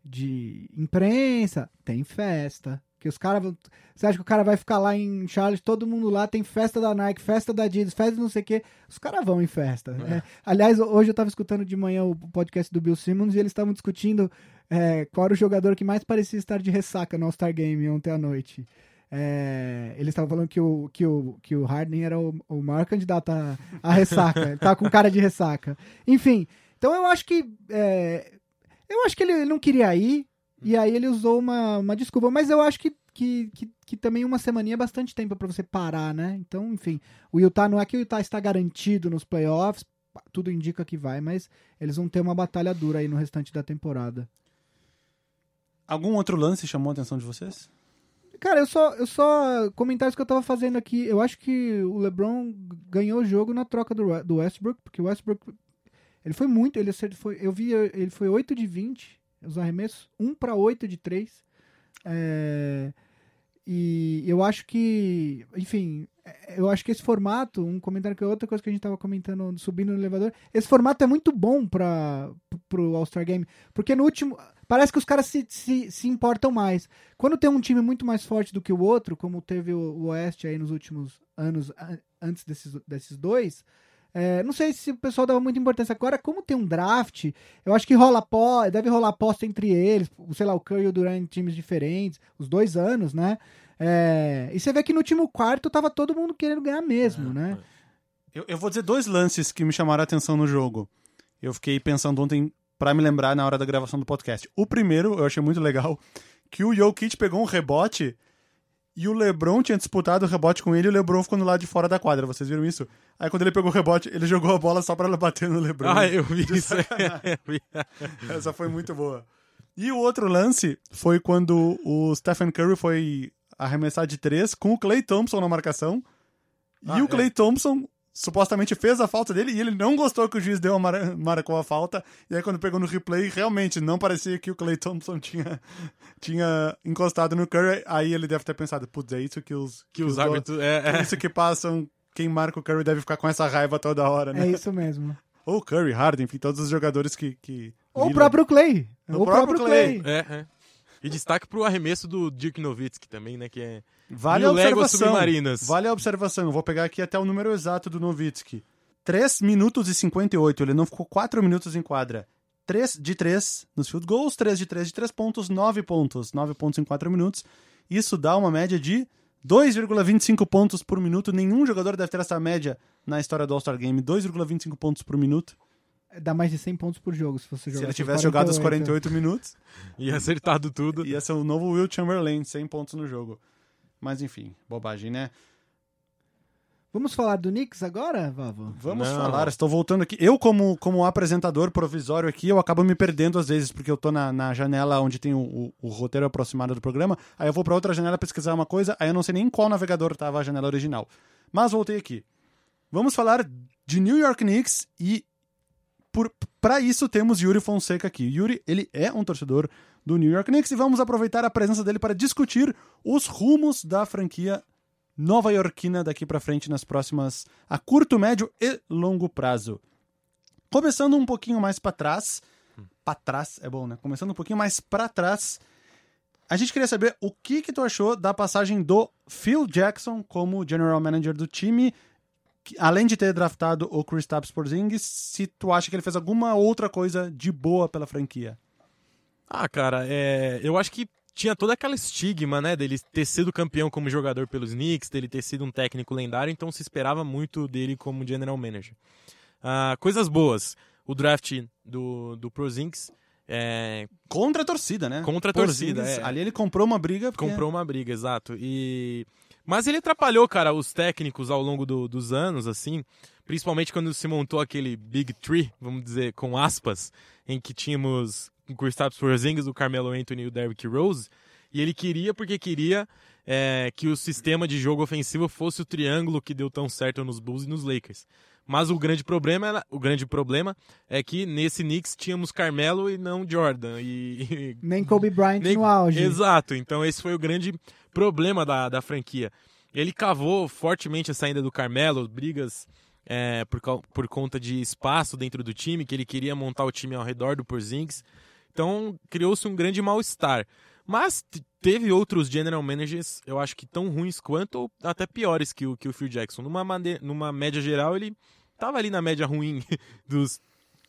de imprensa, tem festa, que os caras, você acha que o cara vai ficar lá em Charlotte, todo mundo lá tem festa da Nike, festa da Adidas, festa não sei o quê, os caras vão em festa. né? Aliás, hoje eu tava escutando de manhã o podcast do Bill Simmons e eles estavam discutindo é, qual era o jogador que mais parecia estar de ressaca no All-Star Game ontem à noite. É, eles estavam falando que o, que, o, que o Harden era o, o maior candidato a, a ressaca. ele tava com cara de ressaca. Enfim, então eu acho que. é, eu acho que ele não queria ir, e aí ele usou uma, uma desculpa. Mas eu acho que, que, que, que também uma semaninha é bastante tempo pra você parar, né? Então, enfim, o Utah não é que o Utah está garantido nos playoffs, tudo indica que vai, mas eles vão ter uma batalha dura aí no restante da temporada. Algum outro lance chamou a atenção de vocês? Cara, eu só, eu só. Comentários que eu tava fazendo aqui. Eu acho que o LeBron ganhou o jogo na troca do, do Westbrook, porque o Westbrook. Ele foi muito. Ele acertou- foi, eu vi, ele foi 8 de 20, os arremessos, 1 para 8 de 3. É, e eu acho que. Enfim, é, eu acho que esse formato, um comentário que é outra coisa que a gente tava comentando subindo no elevador, esse formato é muito bom para pro All-Star Game, porque no último parece que os caras se, se, se importam mais. Quando tem um time muito mais forte do que o outro, como teve o, o Oeste aí nos últimos anos antes desses, desses dois, é, não sei se o pessoal dava muita importância. Agora, como tem um draft, eu acho que rola pó, deve rolar aposta entre eles, sei lá, o Curry e o Durant em times diferentes, os dois anos, né? É, e você vê que no último quarto tava todo mundo querendo ganhar mesmo, né? Eu, eu vou dizer dois lances que me chamaram a atenção no jogo. Eu fiquei pensando ontem pra me lembrar na hora da gravação do podcast. O primeiro, eu achei muito legal, que o Jokic pegou um rebote e o LeBron tinha disputado o rebote com ele e o LeBron ficou no lado de fora da quadra. Vocês viram isso? Aí quando ele pegou o rebote, ele jogou a bola só pra ela bater no LeBron. Ah, eu vi isso. sacanagem. Eu vi. Essa foi muito boa. E o outro lance foi quando o Stephen Curry foi arremessar de três com o Clay Thompson na marcação. Ah, e o é. Clay Thompson supostamente fez a falta dele e ele não gostou que o juiz deu a mar- marcou a falta. E aí quando pegou no replay, realmente não parecia que o Clay Thompson tinha, tinha encostado no Curry. Aí ele deve ter pensado, putz, é isso que os, Que os do- árbitros. É, é é. isso que passam. Quem marca o Curry deve ficar com essa raiva toda hora, né? É isso mesmo. Ou Curry, Harden, enfim, todos os jogadores que. que Ou o próprio Clay. O Ou o próprio próprio Clay. Clay. É, é. E destaque pro arremesso do Dirk Nowitzki também, né? Que é. Vale a observação. Submarinas. Vale a observação. Eu vou pegar aqui até o número exato do Novitsky. 3 minutos e 58. Ele não ficou 4 minutos em quadra. 3 de 3 nos field goals, 3 de 3 de 3 pontos, 9 pontos. 9 pontos em 4 minutos. Isso dá uma média de 2,25 pontos por minuto. Nenhum jogador deve ter essa média na história do All-Star Game. 2,25 pontos por minuto. Dá mais de 100 pontos por jogo se você jogar. Se ele tivesse jogado os 48 minutos, E acertado tudo. ia ser o novo Will Chamberlain, 100 pontos no jogo. Mas enfim, bobagem, né? Vamos falar do Knicks agora, Vavo? Vamos Não. falar, estou voltando aqui. Eu, como, como apresentador provisório aqui, eu acabo me perdendo às vezes, porque eu tô na, na janela onde tem o, o- o roteiro aproximado do programa, aí eu vou para outra janela pesquisar uma coisa, aí eu não sei nem em qual navegador estava a janela original. Mas voltei aqui. Vamos falar de New York Knicks e para isso temos Yuri Fonseca aqui. Yuri, ele é um torcedor do New York Knicks e vamos aproveitar a presença dele para discutir os rumos da franquia nova-iorquina daqui para frente nas próximas a curto, médio e longo prazo. Começando um pouquinho mais para trás, para trás é bom, né? Começando um pouquinho mais para trás, a gente queria saber o que que tu achou da passagem do Phil Jackson como general manager do time, além de ter draftado o Kristaps Porzingis, se tu acha que ele fez alguma outra coisa de boa pela franquia. Ah, cara, é... eu acho que tinha toda aquela estigma, né, dele ter sido campeão como jogador pelos Knicks, dele ter sido um técnico lendário, então se esperava muito dele como general manager. Ah, coisas boas, o draft do, do Prozings, é, Contra a torcida, né? Contra a Porzingis, torcida, é. Ali ele comprou uma briga. porque- comprou uma briga, exato. E mas ele atrapalhou, cara, os técnicos ao longo do- dos anos, assim, principalmente quando se montou aquele Big Tree, vamos dizer, com aspas, em que tínhamos o Kristaps Porzingis, o Carmelo Anthony e o Derrick Rose, e ele queria porque queria é, que o sistema de jogo ofensivo fosse o triângulo que deu tão certo nos Bulls e nos Lakers. Mas o grande problema, era- o grande problema é que nesse Knicks tínhamos Carmelo e não Jordan. E, Nem Kobe Bryant nem- no auge. Exato, então esse foi o grande problema da, da franquia. Ele cavou fortemente a saída do Carmelo, brigas é, por, por conta de espaço dentro do time, que ele queria montar o time ao redor do Porzingis. Então criou-se um grande mal-estar. Mas teve outros general managers, eu acho que tão ruins quanto, ou até piores que o, que o Phil Jackson. Numa, numa média geral, ele tava ali na média ruim dos,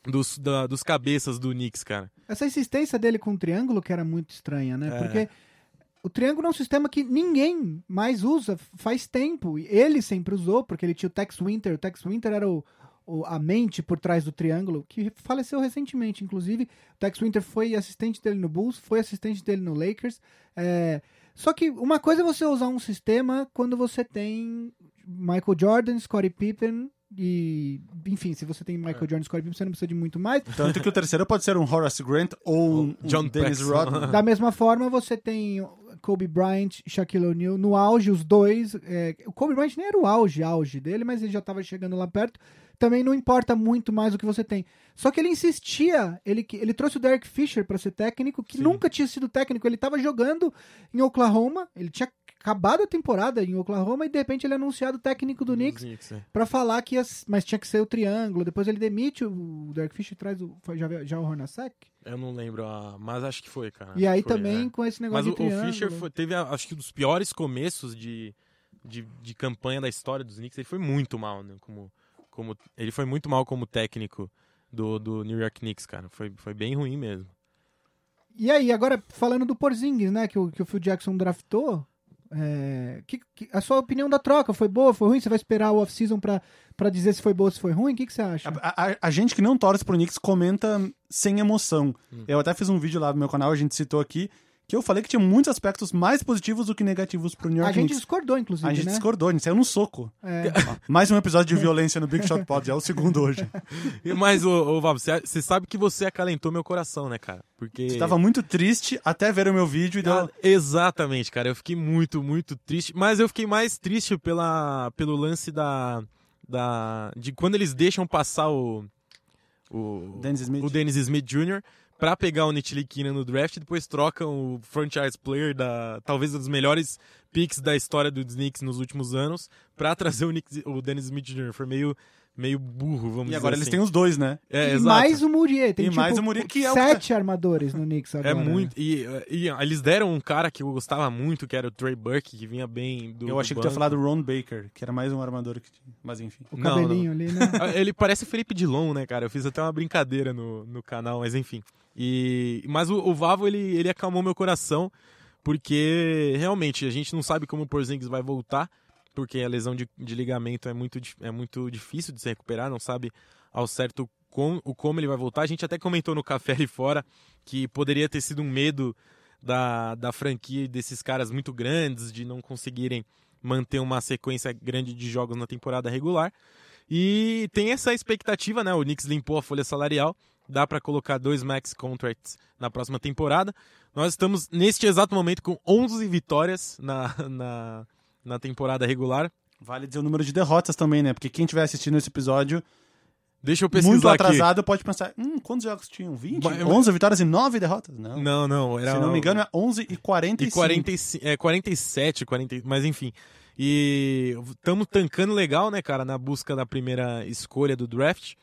dos, da- dos cabeças do Knicks, cara. Essa insistência dele com o triângulo que era muito estranha, né? É. Porque o triângulo é um sistema que ninguém mais usa faz tempo. E Ele sempre usou, porque ele tinha o Tex Winter. O Tex Winter era o- a mente por trás do triângulo, que faleceu recentemente, inclusive. O Tex Winter foi assistente dele no Bulls, foi assistente dele no Lakers. É, Só que uma coisa é você usar um sistema quando você tem Michael Jordan, Scottie Pippen e... Enfim, se você tem Michael Jordan e Scottie Pippen, você não precisa de muito mais. Tanto que o terceiro pode ser um Horace Grant ou um, John um Dennis. Rodman. Da mesma forma, você tem Kobe Bryant e Shaquille O'Neal no auge, os dois. é, o Kobe Bryant nem era o auge, auge dele, mas ele já estava chegando lá perto. Também não importa muito mais o que você tem. Só que ele insistia, ele, que- ele trouxe o Derek Fisher para ser técnico, que Sim. nunca tinha sido técnico. Ele estava jogando em Oklahoma, ele tinha acabado a temporada em Oklahoma e de repente ele é anunciado técnico do Knicks Knicks, é. para falar que ia, mas tinha que ser o triângulo. Depois ele demite o Derek Fisher e traz o já, já o Hornacek. Eu não lembro, a- mas acho que foi, cara. E aí Foi, também é. com esse Mas negócio o, de o triângulo. Fischer foi- teve, a- acho que, um dos piores começos de, de, de campanha da história dos Knicks. Ele foi muito mal, né? Como, como, ele foi muito mal como técnico do, do New York Knicks, cara. Foi, foi bem ruim mesmo. E aí, agora falando do Porzingis, né, que o, que o Phil Jackson draftou, é, que, que- a sua opinião da troca foi boa, foi ruim? Você vai esperar o off-season pra, pra dizer se foi boa ou se foi ruim? O que, que você acha? A, a- a gente que não torce pro Knicks comenta sem emoção. Eu até fiz um vídeo lá no meu canal, a gente citou aqui, que eu falei que tinha muitos aspectos mais positivos do que negativos pro New A York gente Knicks. discordou, inclusive, A gente né? discordou, a gente saiu no soco. É. Mais um episódio de violência no Big Shot Pod, já é o segundo hoje. E- Mas, ô, ô Vavo, você, você sabe que você acalentou meu coração, né, cara? Porque. Você tava muito triste até ver o meu vídeo e deu... Ah, exatamente, cara. Eu fiquei muito, muito triste. Mas eu fiquei mais triste pela, pelo lance da, da. de quando eles deixam passar o. O Dennis Smith. o Dennis Smith Jr. pra pegar o Nitiliquina no draft e depois trocam o franchise player da. talvez um dos melhores picks da história do Knicks nos últimos anos pra trazer o, Nick, o Dennis Smith Jr. Foi meio, meio burro, vamos E dizer agora eles assim. têm os dois, né? É, e exato. mais o Murier. Tem E tipo, mais o Murier, que é o sete armadores no Knicks agora. É muito. E, e eles deram um cara que eu gostava muito, que era o Trey Burke, que vinha bem do. Eu do achei que tu ia falar do Ron Baker, que era mais um armador que tinha. Mas enfim. O Não, cabelinho ali, né? Ele parece Felipe Dilon, né, cara? Eu fiz até uma brincadeira no, no canal, mas enfim. E, mas o, o Vavo, ele, ele acalmou meu coração, porque realmente a gente não sabe como o Porzingis vai voltar, porque a lesão de, de ligamento é muito, é muito difícil de se recuperar, não sabe ao certo com, o como ele vai voltar. A gente até comentou no café ali fora que poderia ter sido um medo da, da franquia desses caras muito grandes, de não conseguirem manter uma sequência grande de jogos na temporada regular. E tem essa expectativa, né? O Knicks limpou a folha salarial, dá para colocar dois max contracts na próxima temporada. Nós estamos neste exato momento com 11 vitórias na, na, na temporada regular. Vale dizer o número de derrotas também, né? Porque quem estiver assistindo esse episódio Deixa eu pesquisar muito aqui. atrasado pode pensar, hum, quantos jogos tinham? 20? Mas- 11 vitórias e 9 derrotas? Não. Não, não, era Se não me engano, é 11 e e 45. 45, é 47, 40, mas enfim. E estamos tancando legal, né, cara, na busca da primeira escolha do draft.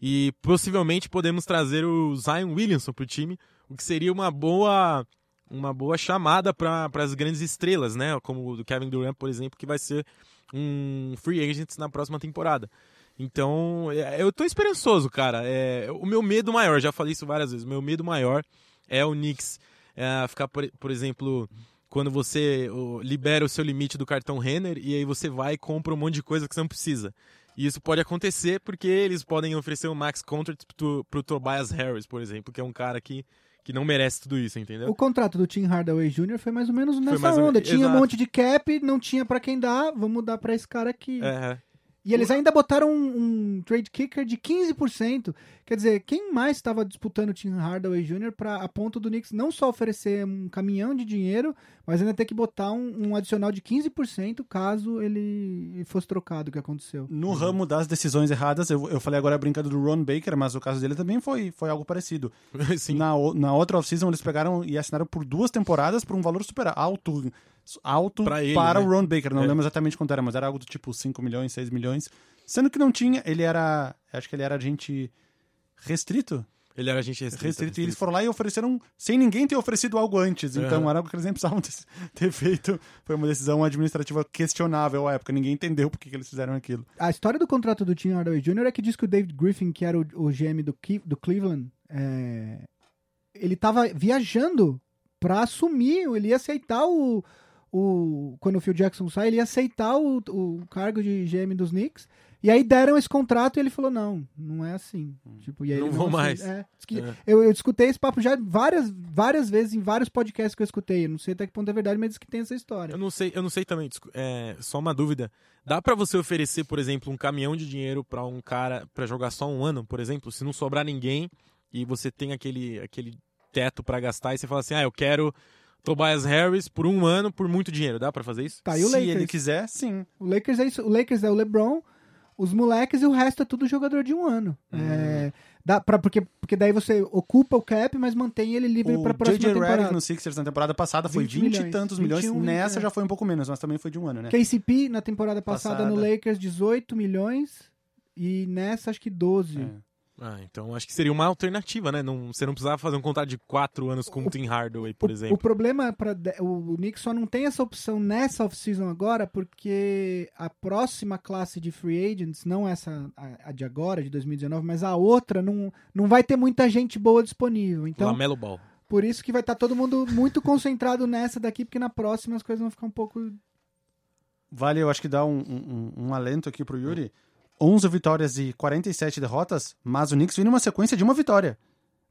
E possivelmente podemos trazer o Zion Williamson pro time, o que seria uma boa uma boa chamada para as grandes estrelas, né, como o Kevin Durant, por exemplo, que vai ser um free agent na próxima temporada. Então, é, eu tô esperançoso, cara. É, o meu medo maior, já falei isso várias vezes, o meu medo maior é o Knicks é, ficar, por, por exemplo, quando você o, libera o seu limite do cartão Renner e aí você vai e compra um monte de coisa que você não precisa. E isso pode acontecer porque eles podem oferecer um max contract pro, pro Tobias Harris, por exemplo, que é um cara que, que não merece tudo isso, entendeu? O contrato do Tim Hardaway Jr. foi mais ou menos nessa ou onda. menos- Tinha um exato. monte de cap, não tinha pra quem dar, vamos dar pra esse cara aqui. É, E eles ainda botaram um, um trade kicker de 15%. Quer dizer, quem mais estava disputando o Tim Hardaway Jr. Pra, a ponto do Knicks não só oferecer um caminhão de dinheiro, mas ainda ter que botar um, um adicional de 15% caso ele fosse trocado, o que aconteceu. No ramo das decisões erradas, eu, eu falei agora brincando do Ron Baker, mas o caso dele também foi, foi algo parecido. sim. Na, na outra off-season, eles pegaram e assinaram por duas temporadas por um valor super alto, alto Pra ele, para né? o Ron Baker. Não É. lembro exatamente quanto era, mas era algo do tipo 5 milhões, 6 milhões. Sendo que não tinha, ele era. Acho que ele era agente restrito. Ele era agente restrito. restrito, e eles foram lá e ofereceram sem ninguém ter oferecido algo antes. Então Uhum. era algo que eles nem precisavam ter, ter feito. Foi uma decisão administrativa questionável à época. Ninguém entendeu por que, que eles fizeram aquilo. A história do contrato do Tim Hardaway Jr. é que diz que o David Griffin, que era o, o GM do, do Cleveland, é, ele tava viajando pra assumir, ele ia aceitar o, o quando o Phil Jackson sai, ele ia aceitar o, o cargo de GM dos Knicks. E aí deram esse contrato e ele falou: não, não é assim. Tipo, e aí Não vou ace- mais. é, É. eu, eu escutei esse papo já várias, várias vezes em vários podcasts que eu escutei. Eu não sei até que ponto é verdade, mas diz que tem essa história. Eu não sei, eu não sei também, é, só uma dúvida. Dá pra você oferecer, por exemplo, um caminhão de dinheiro pra um cara pra jogar só um ano, por exemplo, se não sobrar ninguém e você tem aquele aquele teto pra gastar e você fala assim: "Ah, eu quero Tobias Harris por um ano por muito dinheiro". Dá pra fazer isso? Tá, e o Se Lakers? ele quiser, sim. O Lakers é isso. O Lakers é o LeBron, os moleques e o resto é tudo jogador de um ano. Hum. É, dá pra, porque, porque daí você ocupa o cap, mas mantém ele livre O pra próxima J.J. Redick temporada. no Sixers na temporada passada foi 20 20, milhões, e tantos milhões. 21, Nessa é. já foi um pouco menos, mas também foi de um ano, né? KCP na temporada passada, Passada. no Lakers 18 milhões e nessa acho que 12. É. Ah, então acho que seria uma alternativa, né? Não, você não precisava fazer um contrato de quatro anos com o Tim Hardaway, por o, exemplo. o problema para o, o Knicks só não tem essa opção nessa off-season agora porque a próxima classe de free agents, não essa a, a de agora, de 2019, mas a outra não, não vai ter muita gente boa disponível. Então, Lamelo Ball. Por isso que vai estar todo mundo muito concentrado nessa daqui, porque na próxima as coisas vão ficar um pouco. Vale, eu acho que dá um, um, um alento aqui pro Yuri. 11 vitórias e 47 derrotas, mas o Knicks vem numa sequência de uma vitória.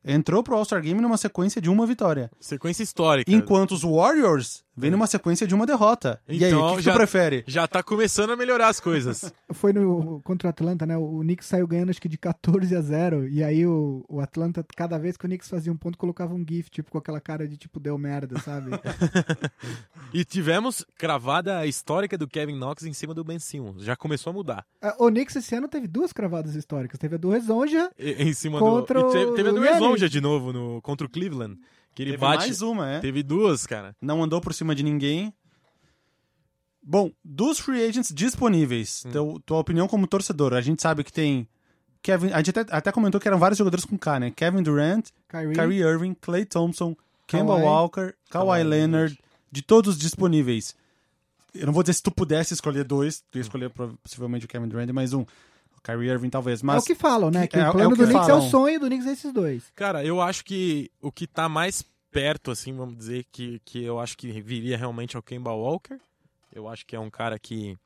Entrou pro All-Star Game numa sequência de uma vitória. Sequência histórica. Enquanto os Warriors vêm numa sequência de uma derrota. e aí, Então, o que, que já- tu prefere? Já tá começando a melhorar as coisas. Foi no contra o Atlanta, né? O Knicks saiu ganhando acho que de 14 a 0. E aí o, o Atlanta, cada vez que o Knicks fazia um ponto, colocava um GIF, tipo, com aquela cara de tipo, deu merda, sabe? e tivemos cravada histórica do Kevin Knox em cima do Ben Simmons. Já começou a mudar. Ah, o Knicks esse ano teve duas cravadas históricas. Teve a do Rezonja, E- Em cima Contra do. E teve, teve a o do. Rezonja de novo no, contra o Cleveland. Que ele Teve bate. mais uma, é. Teve duas, cara. Não andou por cima de ninguém. Bom, dos free agents disponíveis, Hum. teu- tua opinião como torcedor, a gente sabe que tem Kevin, a gente até, até comentou que eram vários jogadores com K, né? Kevin Durant, Kyrie, Kyrie Irving, Clay Thompson, Kemba Kawhi. Walker, Kawhi Kawhi Leonard, de todos os disponíveis. Eu não vou dizer se tu pudesse escolher dois, tu ia escolher prov- possivelmente o Kevin Durant e mais um. O Kyrie Irving talvez, É mas o que falam, né? Que É- é o plano o que do Knicks é o sonho do Knicks é esses dois. Cara, eu acho que o que tá mais perto, assim, vamos dizer, que, que eu acho que viria realmente é o Kemba Walker. Eu acho que é um cara que,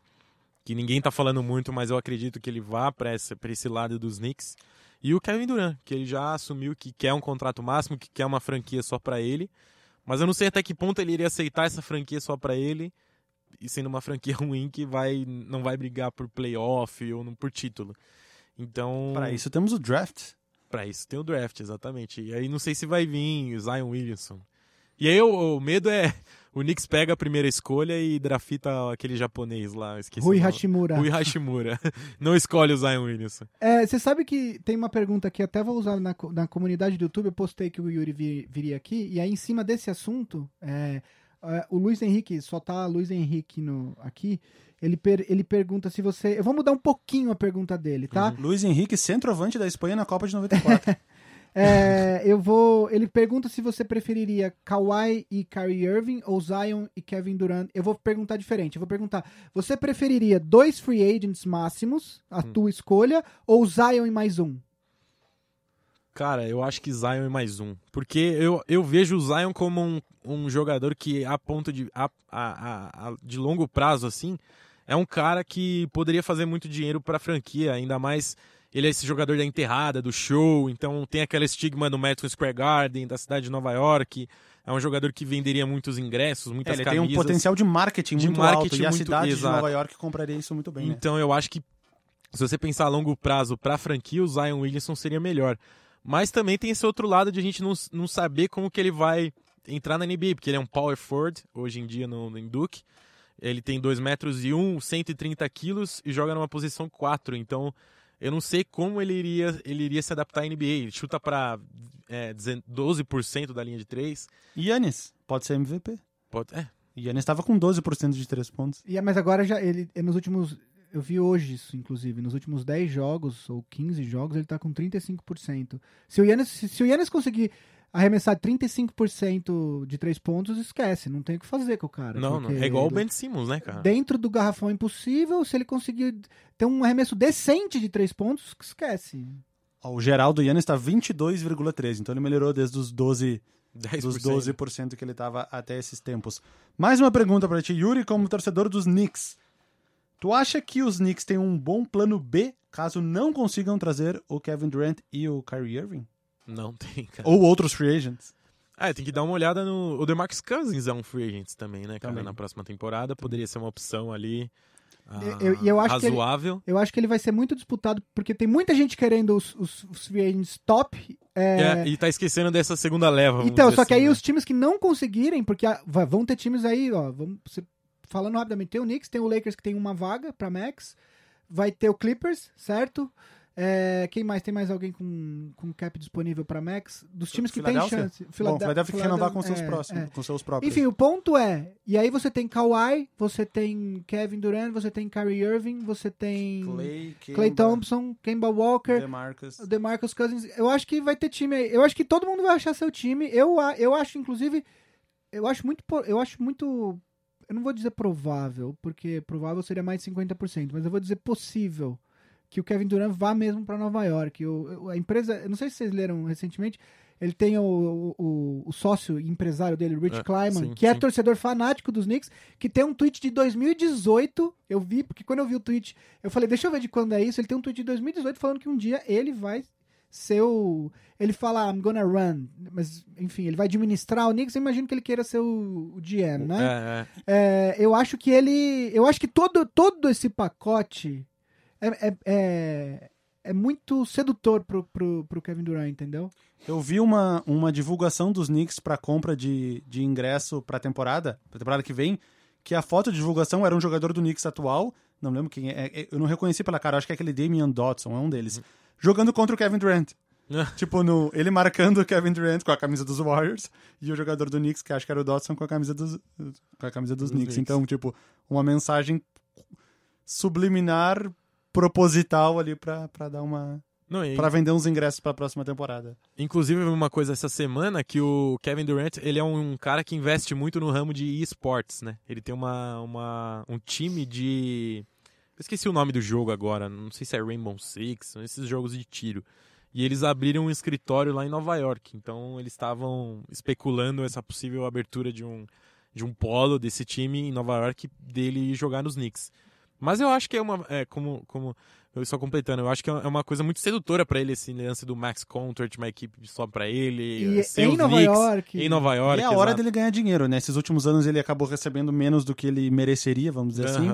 que ninguém tá falando muito, mas eu acredito que ele vá pra esse, pra esse lado dos Knicks. E o Kevin Durant, que ele já assumiu que quer um contrato máximo, que quer uma franquia só pra ele. Mas eu não sei até que ponto ele iria aceitar essa franquia só pra ele, e sendo uma franquia ruim que vai, não vai brigar por playoff ou não por título. Então. para isso temos o draft. Pra isso tem o draft, exatamente. E aí não sei se vai vir o Zion Williamson. E aí o, o medo é o Knicks pega a primeira escolha e drafta aquele japonês lá, esqueci. Rui. Hashimura. Rui Hashimura. Não escolhe o Zion Williamson. É, você sabe que tem uma pergunta que até vou usar na, na comunidade do YouTube, eu postei que o Yuri vi- viria aqui, e aí em cima desse assunto, é, é, o Luiz Henrique, só tá Luiz Henrique no, aqui, ele, per- ele pergunta se você... Eu vou mudar um pouquinho a pergunta dele, tá? Luiz Henrique, centroavante da Espanha na Copa de 94. É, eu vou. Ele pergunta se você preferiria Kawhi e Kyrie Irving ou Zion e Kevin Durant. Eu vou perguntar diferente. Eu vou perguntar: você preferiria dois free agents máximos, a tua escolha, ou Zion e mais um? Cara, eu acho que Zion é mais um. Porque eu, eu vejo o Zion como um, um jogador que, a ponto de, a, a, a- a- de longo prazo, assim, é um cara que poderia fazer muito dinheiro pra franquia, ainda mais ele é esse jogador da enterrada, do show, então tem aquele estigma do Madison Square Garden, da cidade de Nova York. É um jogador que venderia muitos ingressos, É, muitas ele tem um camisas. potencial de marketing De muito alto marketing e a muito- cidade de exato. Nova York compraria isso muito bem, né? Então eu acho que se você pensar a longo prazo pra franquia, o Zion Williamson seria melhor. Mas também tem esse outro lado de a gente não, não saber como que ele vai entrar na NBA, porque ele é um power forward hoje em dia no, no Duke. Ele tem 2 metros e 1, 130 quilos e joga numa posição 4. Então eu não sei como ele iria, ele iria se adaptar à NBA. Ele chuta pra é, 12% da linha de 3. Yannis, pode ser MVP. Pode, é, Yannis estava com 12% de 3 pontos. E, mas agora já ele nos últimos eu vi hoje isso inclusive, nos últimos 10 jogos ou 15 jogos ele tá com 35%. Se o Yannis se, se o Yannis conseguir arremessar 35% de 3 pontos, esquece, não tem o que fazer com o cara. não, não, é igual o Ben Simmons, né, cara? Dentro do garrafão é impossível, se ele conseguir ter um arremesso decente de 3 pontos, esquece. O geral do Yannis está 22,13, então ele melhorou desde os 12, 10%. dos 12% que ele estava até esses tempos. Mais uma pergunta para ti, Yuri, como torcedor dos Knicks. Tu acha que os Knicks têm um bom plano B caso não consigam trazer o Kevin Durant e o Kyrie Irving? Não tem, cara. Ou outros free agents? Ah, tem que dar uma olhada no. O DeMarcus Cousins é um free agent também, né, cara? Também. Na próxima temporada poderia ser uma opção ali. ah, Eu- eu acho que ele- razoável. Eu acho que ele vai ser muito disputado, porque tem muita gente querendo os, os, os free agents top. é, É, e tá esquecendo dessa segunda leva. Então, só que assim, aí né? os times que não conseguirem, porque ah, vão ter times aí, ó, vamos, você- falando rapidamente, tem o Knicks, tem o Lakers que tem uma vaga pra Max, vai ter o Clippers, certo? É, quem mais? Tem mais alguém com, com cap disponível pra Max? Dos times que tem chance. Bom, Filade- Philadelphia que renovar com seus, é, próximos, é. com seus próprios. Enfim, o ponto é, e aí você tem Kawhi, você tem Kevin Durant, você tem Kyrie Irving, você tem Clay, Clay Thompson, Kemba Walker, DeMarcus. DeMarcus Cousins, eu acho que vai ter time aí. Eu acho que todo mundo vai achar seu time. Eu, eu acho, inclusive, eu acho muito, eu acho muito, eu não vou dizer provável, porque provável seria mais de 50%, mas eu vou dizer possível que o Kevin Durant vá mesmo para Nova York. O, a empresa, eu não sei se vocês leram recentemente, ele tem o, o, o sócio empresário dele, Rich É, Kleiman, sim, que é sim. torcedor fanático dos Knicks, que tem um tweet de 2018. Eu vi, porque quando eu vi o tweet, eu falei, deixa eu ver de quando é isso. Ele tem um tweet de 2018 falando que um dia ele vai ser o. Ele fala, I'm gonna run. Mas, enfim, ele vai administrar o Knicks. Eu imagino que ele queira ser o, o GM, né? É, é. É, eu acho que ele. Eu acho que todo, todo esse pacote é, é, é, é muito sedutor pro, pro, pro Kevin Durant, entendeu? Eu vi uma, uma divulgação dos Knicks para compra de, de ingresso para a temporada, para temporada que vem, que a foto de divulgação era um jogador do Knicks atual, não lembro quem é, é, eu não reconheci pela cara, acho que é aquele Damian Dotson, é um deles, jogando contra o Kevin Durant. tipo, no, ele marcando o Kevin Durant com a camisa dos Warriors e o jogador do Knicks, que acho que era o Dotson, com a camisa dos, com a camisa dos Dos Knicks. Knicks. Então, tipo, uma mensagem subliminar, proposital ali pra, pra dar uma. Não, e- pra vender uns ingressos pra próxima temporada. Inclusive, uma coisa essa semana que o Kevin Durant, ele é um cara que investe muito no ramo de esportes, né? Ele tem uma, uma, um time de... Eu esqueci o nome do jogo agora, não sei se é Rainbow Six, são esses jogos de tiro. E eles abriram um escritório lá em Nova York, então eles estavam especulando essa possível abertura de um, de um polo desse time em Nova York, dele jogar nos Knicks. Mas eu acho que é uma... É, como... como eu só completando, eu acho que é uma coisa muito sedutora pra ele esse lance do Max Contract, uma equipe só pra ele, E ser em os Nova Knicks, York. em Nova York. E é a hora exato. dele ganhar dinheiro, né? Esses últimos anos ele acabou recebendo menos do que ele mereceria, vamos dizer assim.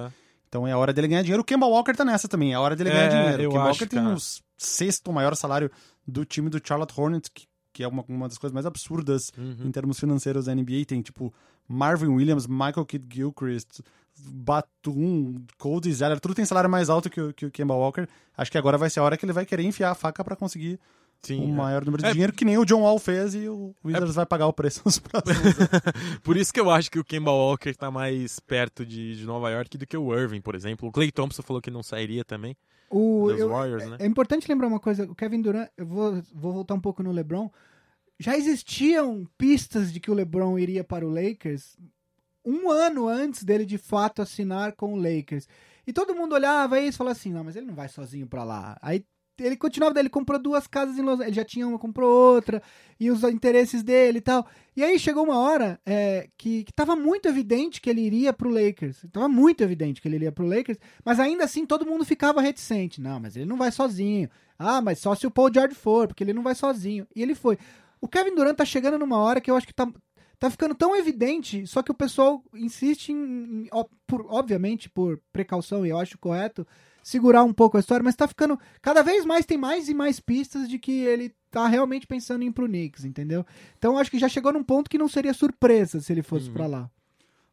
Então é a hora dele ganhar dinheiro. O Kemba Walker tá nessa também, é a hora dele ganhar É, dinheiro. eu O Kemba acho, Walker tem o sexto maior salário do time do Charlotte Hornets, que, que é uma, uma das coisas mais absurdas Uhum. em termos financeiros da NBA. Tem, tipo, Marvin Williams, Michael Kidd Gilchrist, Batum, Cody Zeller, tudo tem salário mais alto que o, que o Kemba Walker. Acho que agora vai ser a hora que ele vai querer enfiar a faca para conseguir Sim, um é. maior número de É. dinheiro, que nem o John Wall fez e o Wizards vai pagar o preço nos próximos anos. Por isso que eu acho que o Kemba Walker tá mais perto de, de Nova York do que o Irving, por exemplo. O Clay Thompson falou que não sairia também. O, Dos eu- Warriors, né? É importante lembrar uma coisa, o Kevin Durant, eu vou, vou voltar um pouco no LeBron. Já existiam pistas de que o LeBron iria para o Lakers um ano antes dele de fato assinar com o Lakers. E todo mundo olhava isso e falava assim: não, mas ele não vai sozinho para lá. Aí ele continuava, ele comprou duas casas em Los Angeles, ele já tinha uma, comprou outra, e os interesses dele e tal. E aí chegou uma hora é, que, que tava muito evidente que ele iria pro Lakers. Tava muito evidente que ele iria pro Lakers, mas ainda assim todo mundo ficava reticente. Não, mas ele não vai sozinho. Ah, mas só se o Paul George for, porque ele não vai sozinho. E ele foi. O Kevin Durant tá chegando numa hora que eu acho que tá, tá ficando tão evidente, só que o pessoal insiste em, em- por, obviamente, por precaução, e eu acho correto, segurar um pouco a história, mas tá ficando. Cada vez mais tem mais e mais pistas de que ele tá realmente pensando em ir pro Knicks, entendeu? Então acho que já chegou num ponto que não seria surpresa se ele fosse Uhum. pra lá.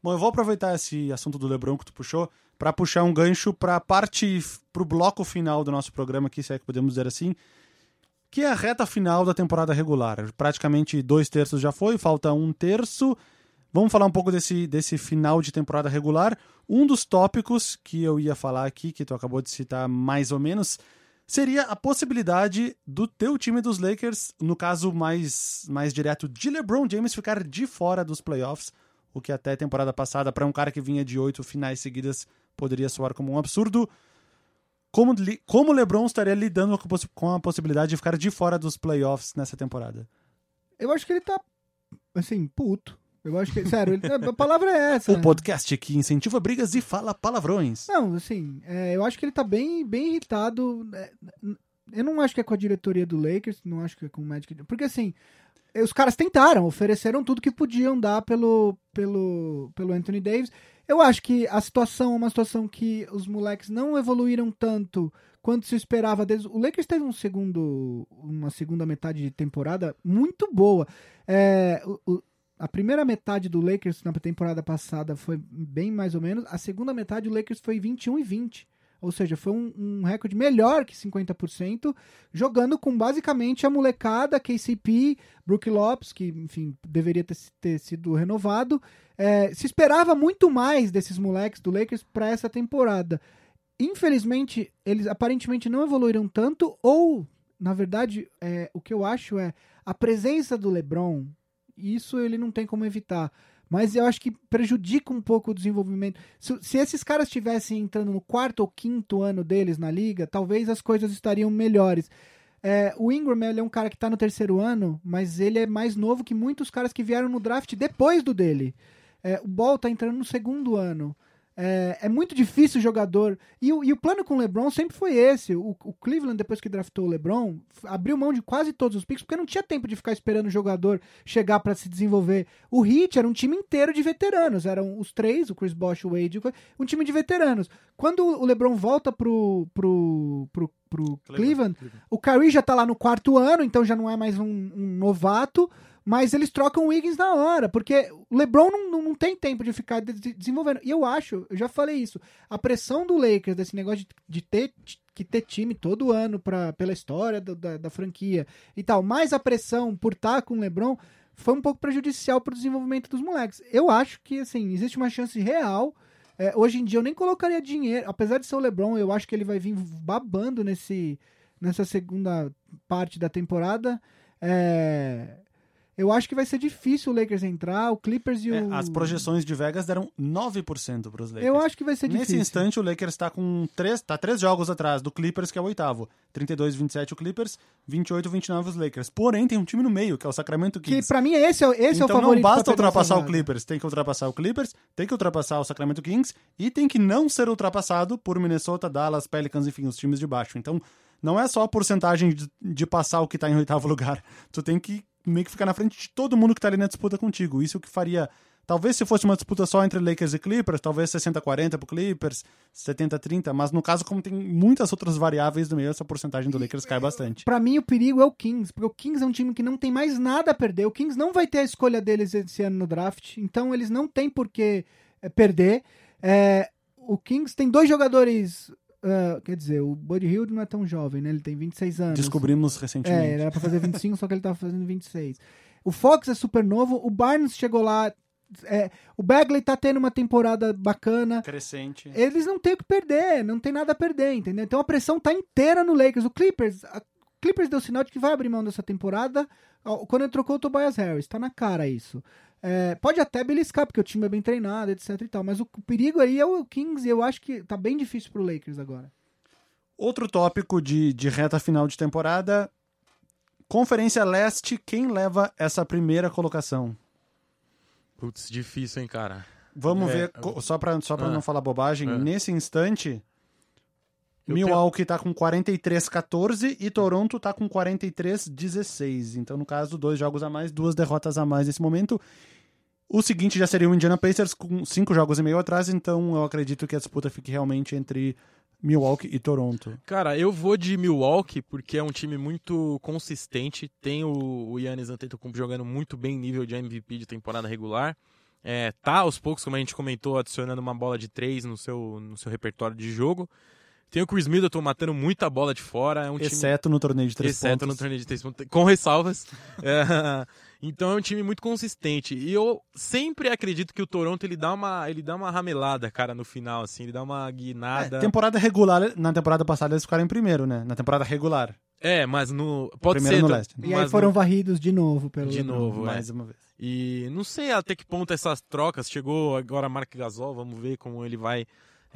Bom, eu vou aproveitar esse assunto do LeBron que tu puxou para puxar um gancho para parte pro bloco final do nosso programa aqui, se é que podemos dizer assim, que é a reta final da temporada regular. Praticamente dois terços já foi, falta um terço. Vamos falar um pouco desse, desse final de temporada regular. Um dos tópicos que eu ia falar aqui, que tu acabou de citar mais ou menos, seria a possibilidade do teu time dos Lakers, no caso mais, mais direto, de LeBron James ficar de fora dos playoffs, o que até temporada passada, para um cara que vinha de oito finais seguidas, poderia soar como um absurdo. Como, como LeBron estaria lidando com a possibilidade de ficar de fora dos playoffs nessa temporada? Eu acho que ele tá, assim, puto. Eu acho que, sério, ele- a palavra é essa. O podcast que incentiva brigas e fala palavrões. Não, assim, é, eu acho que ele tá bem, bem irritado. é, eu não acho que é com a diretoria do Lakers, não acho que é com o Magic. Porque, assim, os caras tentaram, ofereceram tudo que podiam dar pelo, pelo, pelo Anthony Davis. Eu acho que a situação é uma situação que os moleques não evoluíram tanto quanto se esperava deles. O Lakers teve um segundo, uma segunda metade de temporada muito boa. É, o- a primeira metade do Lakers na temporada passada foi bem mais ou menos. A segunda metade do Lakers foi 21 e 20. Ou seja, foi um, um recorde melhor que 50%, jogando com basicamente a molecada, KCP, Brook Lopes, que, enfim, deveria ter, ter sido renovado. É, se esperava muito mais desses moleques do Lakers para essa temporada. Infelizmente, eles aparentemente não evoluíram tanto, ou, na verdade, é, o que eu acho é a presença do LeBron, isso ele não tem como evitar. Mas eu acho que prejudica um pouco o desenvolvimento. Se, se esses caras estivessem entrando no quarto ou quinto ano deles na liga, talvez as coisas estariam melhores. É, o Ingram é um cara que está no terceiro ano, mas ele é mais novo que muitos caras que vieram no draft depois do dele. É, o Ball tá entrando no segundo ano. É, é muito difícil o jogador. E o, e o plano com o LeBron sempre foi esse. O, o Cleveland, depois que draftou o LeBron, abriu mão de quase todos os picks, porque não tinha tempo de ficar esperando o jogador chegar para se desenvolver. O Heat era um time inteiro de veteranos. Eram os três, o Chris Bosh, o Wade, um time de veteranos. Quando o LeBron volta pro, pro, pro, pro Cleveland, o Kyrie já tá lá no quarto ano, então já não é mais um, um novato. Mas eles trocam o Wiggins na hora, porque o LeBron não, não, tem tempo de ficar de- de- desenvolvendo. E eu acho, eu já falei isso, a pressão do Lakers, desse negócio de, de ter que ter time todo ano pra, pela história do- da, da franquia e tal, mais a pressão por estar com o LeBron, foi um pouco prejudicial pro desenvolvimento dos moleques. Eu acho que, assim, existe uma chance real. É, hoje em dia eu nem colocaria dinheiro, apesar de ser o LeBron, eu acho que ele vai vir babando nesse, nessa segunda parte da temporada. É, eu acho que vai ser difícil o Lakers entrar, o Clippers e É, o. as projeções de Vegas deram 9% para os Lakers. Eu acho que vai ser Nesse difícil. instante, o Lakers está com três, tá três jogos atrás do Clippers, que é o oitavo. 32-27 o Clippers, 28-29 os Lakers. Porém, tem um time no meio, que é o Sacramento Que Kings. pra mim esse é, esse é o então favorito. não basta ultrapassar o. Clippers, tem que ultrapassar o Clippers, tem que ultrapassar o Sacramento Kings e tem que não ser ultrapassado por Minnesota, Dallas, Pelicans, enfim, os times de baixo. Então, não é só a porcentagem de, de passar o que tá em oitavo lugar. Tu tem que meio que ficar na frente de todo mundo que tá ali na disputa contigo. Isso é o que faria Talvez se fosse uma disputa só entre Lakers e Clippers, talvez 60-40 pro Clippers, 70-30, mas no caso, como tem muitas outras variáveis no meio, essa porcentagem do Lakers cai bastante. Pra mim, o perigo é o Kings, porque o Kings é um time que não tem mais nada a perder. O Kings não vai ter a escolha deles esse ano no draft, então eles não têm por que é, perder. É, o Kings tem dois jogadores. Uh, quer dizer, o Buddy Hield não é tão jovem, né? Ele tem 26 anos. Descobrimos É, recentemente. ele era pra fazer 25, só que ele tava fazendo 26. O Fox é super novo, o Barnes chegou lá. é, o Bagley tá tendo uma temporada bacana. Crescente. Eles não têm o que perder, não tem nada a perder, entendeu? Então a pressão tá inteira no Lakers. O Clippers, a Clippers deu sinal de que vai abrir mão dessa temporada quando ele trocou o Tobias Harris. Tá na cara isso. É, pode até beliscar, porque o time é bem treinado, etc e tal. Mas o perigo aí é o Kings e eu acho que tá bem difícil pro Lakers agora. Outro tópico de, de reta final de temporada. Conferência Leste, quem leva essa primeira colocação? Putz, difícil, hein, cara. Vamos É, ver, eu- só pra, só pra Ah. não falar bobagem, É. nesse instante, Eu Milwaukee tá com 43-14 e Toronto tá com 43-16. Então, no caso, dois jogos a mais, duas derrotas a mais nesse momento. O seguinte já seria o Indiana Pacers com cinco jogos e meio atrás, então eu acredito que a disputa fique realmente entre Milwaukee e Toronto. Cara, eu vou de Milwaukee porque é um time muito consistente. Tem o, o Yannis Antetokounmpo jogando muito bem nível de MVP de temporada regular. É, tá aos poucos, como a gente comentou, adicionando uma bola de três no seu, no seu repertório de jogo. Tem o Chris Middleton matando muita bola de fora. É um time Exceto no torneio de três exceto no pontos. torneio de três pontos, com ressalvas. É, então é um time muito consistente. E eu sempre acredito que o Toronto ele dá uma, ele dá uma ramelada, cara, no final, assim, ele dá uma guinada. É, temporada regular, na temporada passada eles ficaram em primeiro, né? Na temporada regular. É, mas no. Pode Primeiro ser. no leste. E aí foram no- varridos de novo pelo De novo, é. mais uma vez. E não sei até que ponto essas trocas. Chegou agora Mark Gasol, vamos ver como ele vai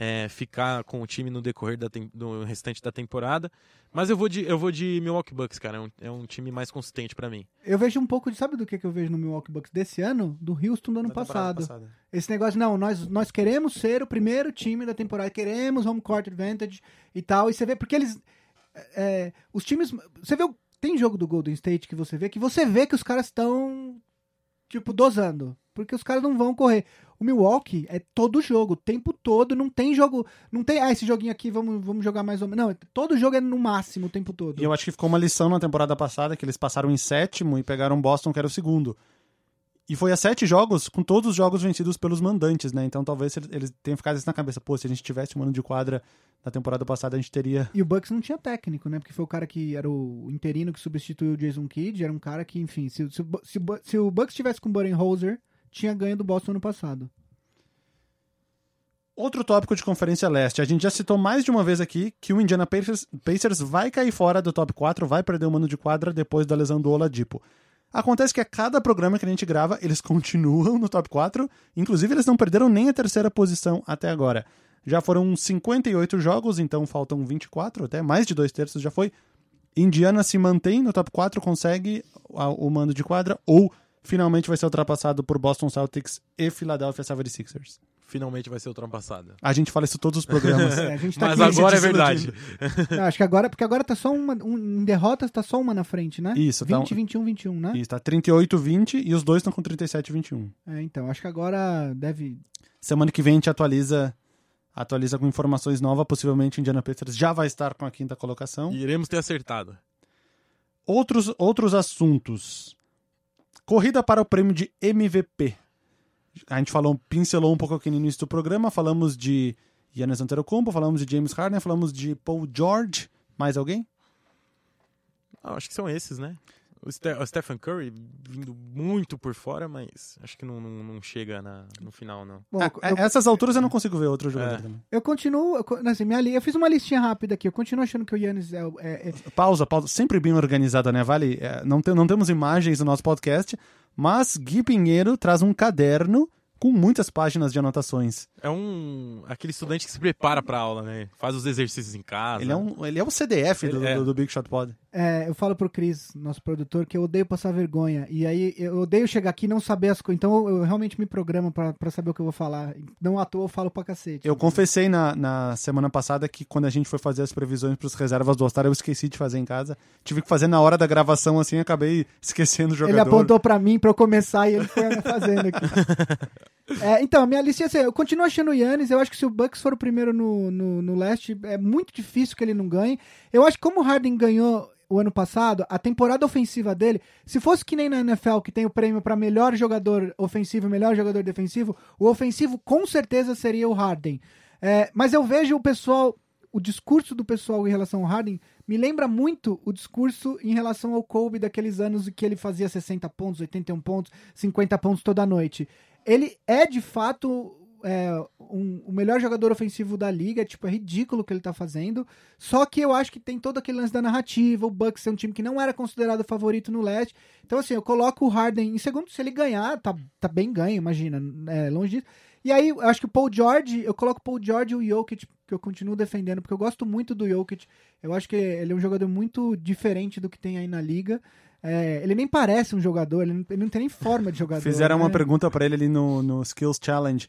é, ficar com o time no decorrer da do restante da temporada. Mas eu vou de, eu vou de Milwaukee Bucks, cara. É um, é um time mais consistente pra mim. Eu vejo um pouco de. Sabe do que, que eu vejo no Milwaukee Bucks desse ano? Do Houston do ano temporada passado. passada. Esse negócio, não, nós, nós queremos ser o primeiro time da temporada, queremos home court advantage e tal. E você vê, porque eles. é, os times. Você vê. o- Tem jogo do Golden State que você vê que você vê que os caras estão. Tipo, dosando. Porque os caras não vão correr. O Milwaukee é todo jogo, o tempo todo. Não tem jogo. Não tem. Ah, esse joguinho aqui, vamos, vamos jogar mais ou menos. Não, todo jogo é no máximo o tempo todo. E eu acho que ficou uma lição na temporada passada, que eles passaram em sétimo e pegaram Boston, que era o segundo. E foi a sete jogos, com todos os jogos vencidos pelos mandantes, né? Então talvez eles- tenham ficado isso na cabeça. Pô, se a gente tivesse um ano de quadra na temporada passada, a gente teria. E o Bucks não tinha técnico, né? Porque foi o cara que era o interino que substituiu o Jason Kidd. Era um cara que, enfim, se, se, se, se o Bucks tivesse com o Budenholzer, tinha ganho do Boston ano passado. Outro tópico de Conferência Leste. A gente já citou mais de uma vez aqui que o Indiana Pacers, Pacers vai cair fora do top 4, vai perder o mano de quadra depois da lesão do Oladipo. Acontece que a cada programa que a gente grava, eles continuam no top 4. Inclusive, eles não perderam nem a terceira posição até agora. Já foram 58 jogos, então faltam 24, até mais de dois terços já foi. Indiana se mantém no top 4, consegue o mando de quadra, ou finalmente vai ser ultrapassado por Boston Celtics e Philadelphia 76ers. Finalmente vai ser ultrapassada. A gente fala isso todos os programas. É, a gente tá Mas aqui- agora é verdade. Não, acho que agora, porque agora tá só uma. Um, em derrotas tá só uma na frente, né? Isso, tá 20, um- 21, 21, né? Isso, tá 38-20 e os dois estão com 37-21. É, então, acho que agora deve. Semana que vem a gente atualiza, atualiza com informações novas. Possivelmente o Indiana Pacers já vai estar com a quinta colocação. E iremos ter acertado. Outros, outros assuntos. Corrida para o prêmio de MVP. A gente falou, pincelou um pouco aqui no início do programa. Falamos de Giannis Antetokounmpo, falamos de James Harden, falamos de Paul George. Mais alguém? Ah, acho que são esses, né? O, Ste o Stephen Curry vindo muito por fora, mas acho que não, não, não chega na, no final, não. Bom, eu, essas alturas eu não consigo ver outro jogador É. também. eu continuo. Assim, minha, li- eu fiz uma listinha rápida aqui. Eu continuo achando que o Yannis é, é, é- Pausa, pausa. Sempre bem organizada, né, Vale? É, não, tem- não temos imagens no nosso podcast, mas Gui Pinheiro traz um caderno com muitas páginas de anotações. É um. aquele estudante que se prepara pra aula, né? Faz os exercícios em casa. Ele é, um, ele é o CDF do, é. do, do Big Shot Pod. É, eu falo pro Cris, nosso produtor, que eu odeio passar vergonha. E aí eu odeio chegar aqui e não saber as coisas. Então eu, eu realmente me programo pra, pra saber o que eu vou falar. Não à toa eu falo pra cacete. Eu confessei na, na semana passada que quando a gente foi fazer as previsões para os reservas do All-Star, eu esqueci de fazer em casa. Tive que fazer na hora da gravação, assim, acabei esquecendo o jogador. Ele apontou pra mim pra eu começar e ele foi fazendo aqui. É, então, minha lista ia eu continuo achando o Yannis, eu acho que se o Bucks for o primeiro no, no, no leste, é muito difícil que ele não ganhe. Eu acho que como o Harden ganhou o ano passado, a temporada ofensiva dele, se fosse que nem na NFL, que tem o prêmio pra melhor jogador ofensivo e melhor jogador defensivo, o ofensivo com certeza seria o Harden. É, mas eu vejo o pessoal, o discurso do pessoal em relação ao Harden me lembra muito o discurso em relação ao Kobe daqueles anos em que ele fazia 60 pontos, 81 pontos, 50 pontos toda noite. Ele é de fato é, um- o melhor jogador ofensivo da liga, tipo, é ridículo o que ele tá fazendo. Só que eu acho que tem todo aquele lance da narrativa, o Bucks é um time que não era considerado favorito no leste. Então, assim, eu coloco o Harden em segundo, se ele ganhar, tá, tá bem ganho, imagina, é, longe disso. E aí, eu acho que o Paul George, eu coloco o Paul George e o Jokic, que eu continuo defendendo, porque eu gosto muito do Jokic. Eu acho que ele é um jogador muito diferente do que tem aí na liga. É, ele nem parece um jogador, ele não, ele não tem nem forma de jogador. Fizeram uma né? pergunta pra ele ali no, no Skills Challenge.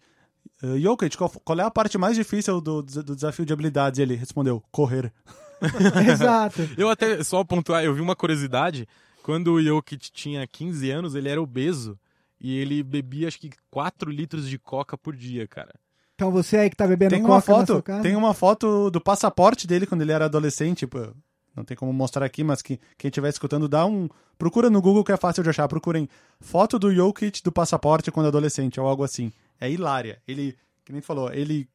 Uh, Jokic, qual, qual é a parte mais difícil do, do desafio de habilidades? E ele respondeu, correr. Exato. Eu até, só pontuar, eu vi uma curiosidade. Quando o Jokic tinha 15 anos, ele era obeso. E ele bebia, acho que 4 litros de coca por dia, cara. Então você aí que tá bebendo Tem uma coca na foto, sua casa? tem uma foto do passaporte dele quando ele era adolescente, tipo, não tem como mostrar aqui, mas que, quem estiver escutando, dá um. Procura no Google que é fácil de achar. Procurem foto do Jokic do passaporte quando adolescente, ou algo assim. É hilária. Ele, que nem tu falou, ele.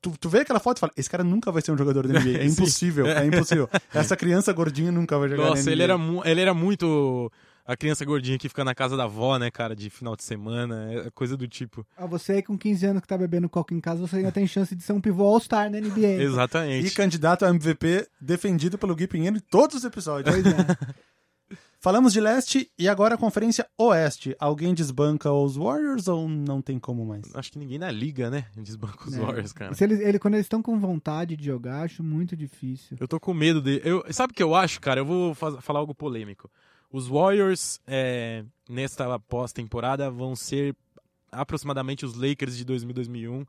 Tu, tu vê aquela foto e fala, esse cara nunca vai ser um jogador da NBA. É Sim. impossível, é impossível. Essa criança gordinha nunca vai jogar na Nossa, ele era, ele era muito a criança gordinha que fica na casa da avó, né, cara, de final de semana, é coisa do tipo. Ah, você aí com 15 anos que tá bebendo coca em casa, você ainda tem chance de ser um pivô All-Star na NBA. E Exatamente. candidato a MVP defendido pelo Gui Pinheiro em todos os episódios. Pois é. Falamos de leste e agora a conferência oeste. Alguém desbanca os Warriors ou não tem como mais? Acho que ninguém na liga, né, desbanca os É. Warriors, cara. Se eles, ele, quando eles estão com vontade de jogar, acho muito difícil. Eu tô com medo de. Eu, sabe o que eu acho, cara? Eu vou faz- falar algo polêmico. Os Warriors, é, nesta pós-temporada, vão ser aproximadamente os Lakers de 2000 2001,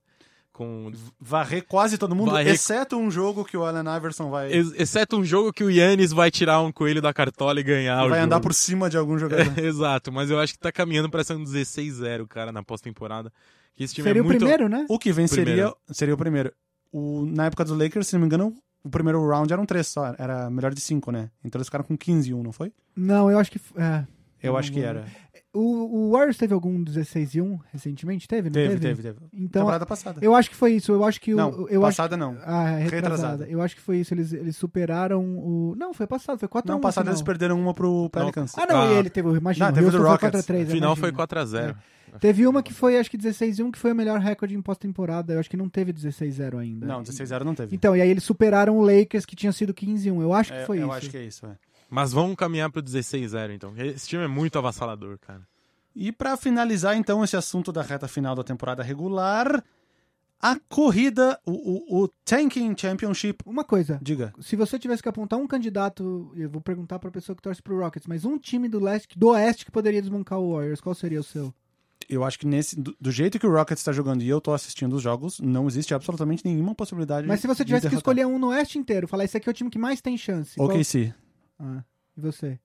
com Varrer quase todo mundo, Varrer- exceto um jogo que o Allen Iverson vai, ex- exceto um jogo que o Yannis vai tirar um coelho da cartola e ganhar o vai andar jogo. por cima de algum jogador. Exato, mas eu acho que tá caminhando pra ser um 16-0, cara, na pós-temporada. Que esse time Seria é o muito... primeiro, né? o que venceria Primeiro. seria o primeiro. O, na época dos Lakers, se não me engano, o primeiro round eram três só. Era melhor de cinco, né? Então eles ficaram com 15 e 1, não foi? Não, eu acho que. É. Eu acho que era. O, o Warriors teve algum 16 e 1 recentemente? Teve, não Teve, teve? teve, teve. Então, Temporada passada. eu acho que foi isso. Eu acho que o. Não, eu acho passada não. Ah, é retrasada. Retrasada. Eu acho que foi isso. Eles, eles superaram o. Não, foi passado. Foi 4x1. Não, passada eles perderam uma pro Pelicans. Ah, não, Ah. e ele teve. Imagina, Não, o teve Houston do foi Rockets. 4x3. O final foi imagina. 4x0. Teve uma que foi, acho que 16 e 1, que foi o melhor recorde em pós-temporada. Eu acho que não teve 16-0 ainda. Não, 16-0 não teve. Então, e aí eles superaram o Lakers, que tinha sido 15 e 1. Eu acho que É, foi eu isso. acho que é isso, é. Mas vamos caminhar pro 16-0, então. Esse time é muito avassalador, cara. E pra finalizar, então, esse assunto da reta final da temporada regular, a corrida, o, o, o Tanking Championship. Uma coisa, Diga. se você tivesse que apontar um candidato, eu vou perguntar pra pessoa que torce pro Rockets, mas um time do leste, do oeste que poderia desbancar o Warriors, qual seria o seu? Eu acho que nesse, do, do jeito que o Rockets está jogando e eu tô assistindo os jogos, não existe absolutamente nenhuma possibilidade Mas se você de tivesse que escolher um no oeste inteiro, falar esse aqui é o time que mais tem chance. qual- OKC. Ah, e você?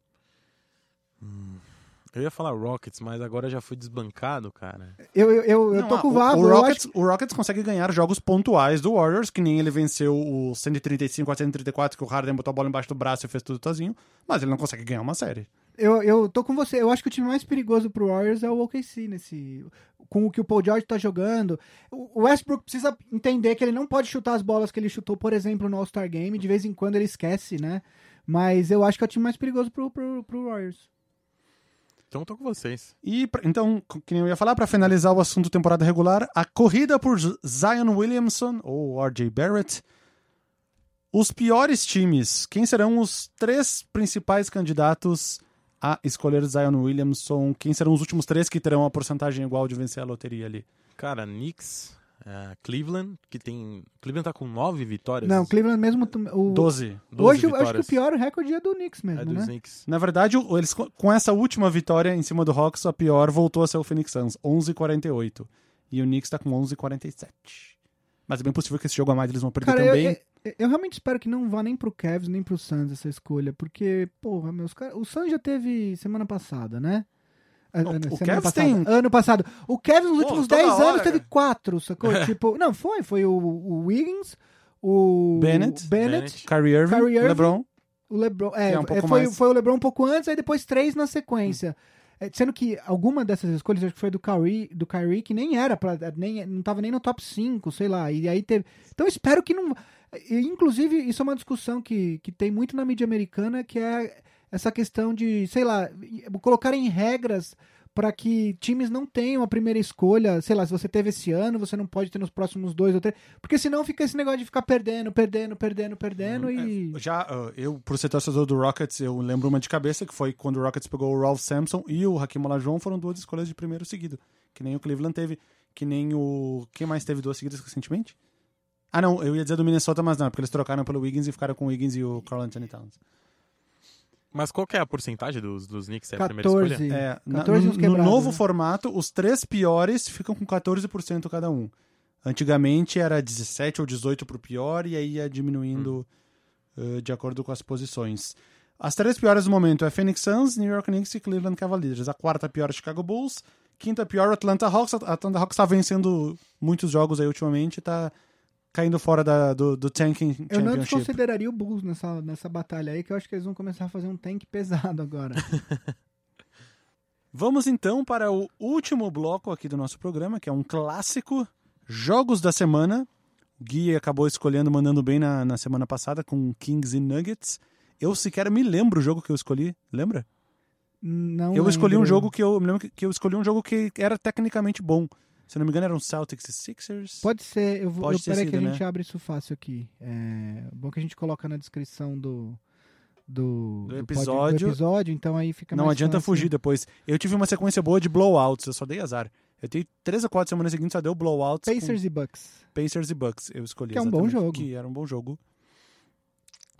Eu ia falar Rockets, mas agora já fui desbancado, cara. Eu, eu, eu, eu Não, tô com o o- Vavo. O, eu Rockets, acho- o Rockets consegue ganhar jogos pontuais do Warriors, que nem ele venceu o 135 a 134, que o Harden botou a bola embaixo do braço e fez tudo sozinho, mas ele não consegue ganhar uma série. Eu, eu tô com você. Eu acho que o time mais perigoso pro Warriors é o OKC nesse. Com o que o Paul George tá jogando. O o Westbrook precisa entender que ele não pode chutar as bolas que ele chutou, por exemplo, no All-Star Game. De vez em quando ele esquece, né? Mas eu acho que é o time mais perigoso pro, pro, pro Warriors. Então tô com vocês. E, então, que eu ia falar, para finalizar o assunto temporada regular, a corrida por Zion Williamson, ou RJ Barrett. Os piores times, quem serão os três principais candidatos a escolher Zion Williamson. Quem serão os últimos três que terão uma porcentagem igual de vencer a loteria ali? Cara, Knicks, é, Cleveland, que tem. Cleveland tá com nove vitórias. Não, Cleveland mesmo. O... 12. 12 Hoje eu acho que o vitórias. pior recorde é do Knicks é mesmo, dos né? Knicks. Na verdade, eles, com essa última vitória em cima do Hawks, a pior voltou a ser o Phoenix Suns, 11,48. E o Knicks tá com 11,47. Mas é bem possível que esse jogo a mais eles vão perder Cara, eu, também. eu, eu realmente espero que não vá nem pro Cavs nem pro Suns essa escolha, porque, porra, meus caras. O Suns já teve semana passada, né? O Cavs passada. tem- Ano passado. O Cavs nos Pô, últimos toda 10 hora, anos teve cara. quatro, sacou? tipo, não, foi. Foi o, o Wiggins, o Bennett. Bennett, Bennett. Kyrie Irving, Kyrie Irving. LeBron. o LeBron. É, é um foi, mais. foi o LeBron um pouco antes, aí depois três na sequência. É, sendo que alguma dessas escolhas, acho que foi do Kyrie, do Kyrie que nem era, pra, nem, não tava nem no top 5, sei lá. E aí teve. Então espero que não. Inclusive, isso é uma discussão que, que tem muito na mídia americana, que é essa questão de, sei lá, colocarem regras para que times não tenham a primeira escolha, sei lá, se você teve esse ano, você não pode ter nos próximos dois ou três, porque senão fica esse negócio de ficar perdendo, perdendo, perdendo, perdendo e Já, uh, eu, por ser torcedor do Rockets, eu lembro uma de cabeça que foi quando o Rockets pegou o Ralph Sampson e o Hakim Olajuwon foram duas escolhas de primeiro seguido. Que nem o Cleveland teve, que nem o... Quem mais teve duas seguidas recentemente? Ah, não, eu ia dizer do Minnesota, mas não, é porque eles trocaram pelo Wiggins e ficaram com o Wiggins e o Carl Anthony Towns. Mas qual que é a porcentagem dos, dos Knicks? É a primeira escolha? 14. É, na- 14 no, uns no quebrados, novo né? formato, os três piores ficam com 14% cada um. Antigamente era 17 ou 18 pro pior e aí ia diminuindo eh, de acordo com as posições. As três piores no momento é Phoenix Suns, New York Knicks e Cleveland Cavaliers. A quarta pior é Chicago Bulls, quinta pior Atlanta Hawks. A Atlanta Hawks tá vencendo muitos jogos aí ultimamente, e tá caindo fora da- do, do tanking Eu não desconsideraria o Bulls nessa, nessa batalha aí, que eu acho que eles vão começar a fazer um tank pesado agora. Vamos então para o último bloco aqui do nosso programa, que é um clássico, Jogos da Semana. O Gui acabou escolhendo, mandando bem na, na semana passada com Kings e Nuggets. Eu sequer me lembro o jogo que eu escolhi, lembra? Não eu escolhi um lembro. jogo que eu me lembro que eu escolhi um jogo que era tecnicamente bom. Se não me engano, eram Celtics e Sixers. Pode ser, eu vou. Pode eu, peraí que a sido, gente né? abre isso fácil aqui. É bom que a gente coloca na descrição do. Do, Do episódio. do episódio, então aí fica não adianta fácil. fugir depois. Eu tive uma sequência boa de blowouts, eu só dei azar. Eu tenho três ou quatro semanas seguintes, só deu blowouts. Pacers e Bucks. Pacers e Bucks, eu escolhi. Que é um bom jogo. Que era um bom jogo.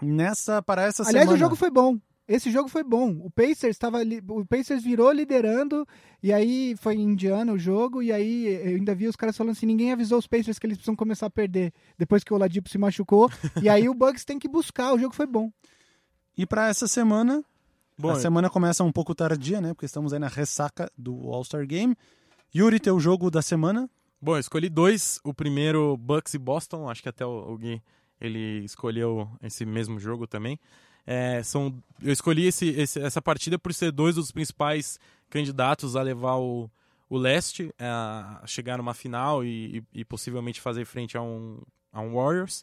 Nessa, para essa Aliás, semana... o jogo foi bom. Esse jogo foi bom. O Pacers estava o Pacers virou liderando e aí foi em Indiana o jogo e aí eu ainda vi os caras falando assim, ninguém avisou os Pacers que eles precisam começar a perder depois que o Oladipo se machucou e aí o Bucks tem que buscar. O jogo foi bom. E para essa semana, Bom, a semana começa um pouco tardia, né? Porque estamos aí na ressaca do All-Star Game. Yuri, teu jogo da semana? Bom, eu escolhi dois. O primeiro, Bucks e Boston. Acho que até o, o Gui ele escolheu esse mesmo jogo também. É, são, eu escolhi esse, esse- essa partida por ser dois dos principais candidatos a levar o, o leste é, a chegar numa final e, e- e possivelmente fazer frente a um, a um Warriors.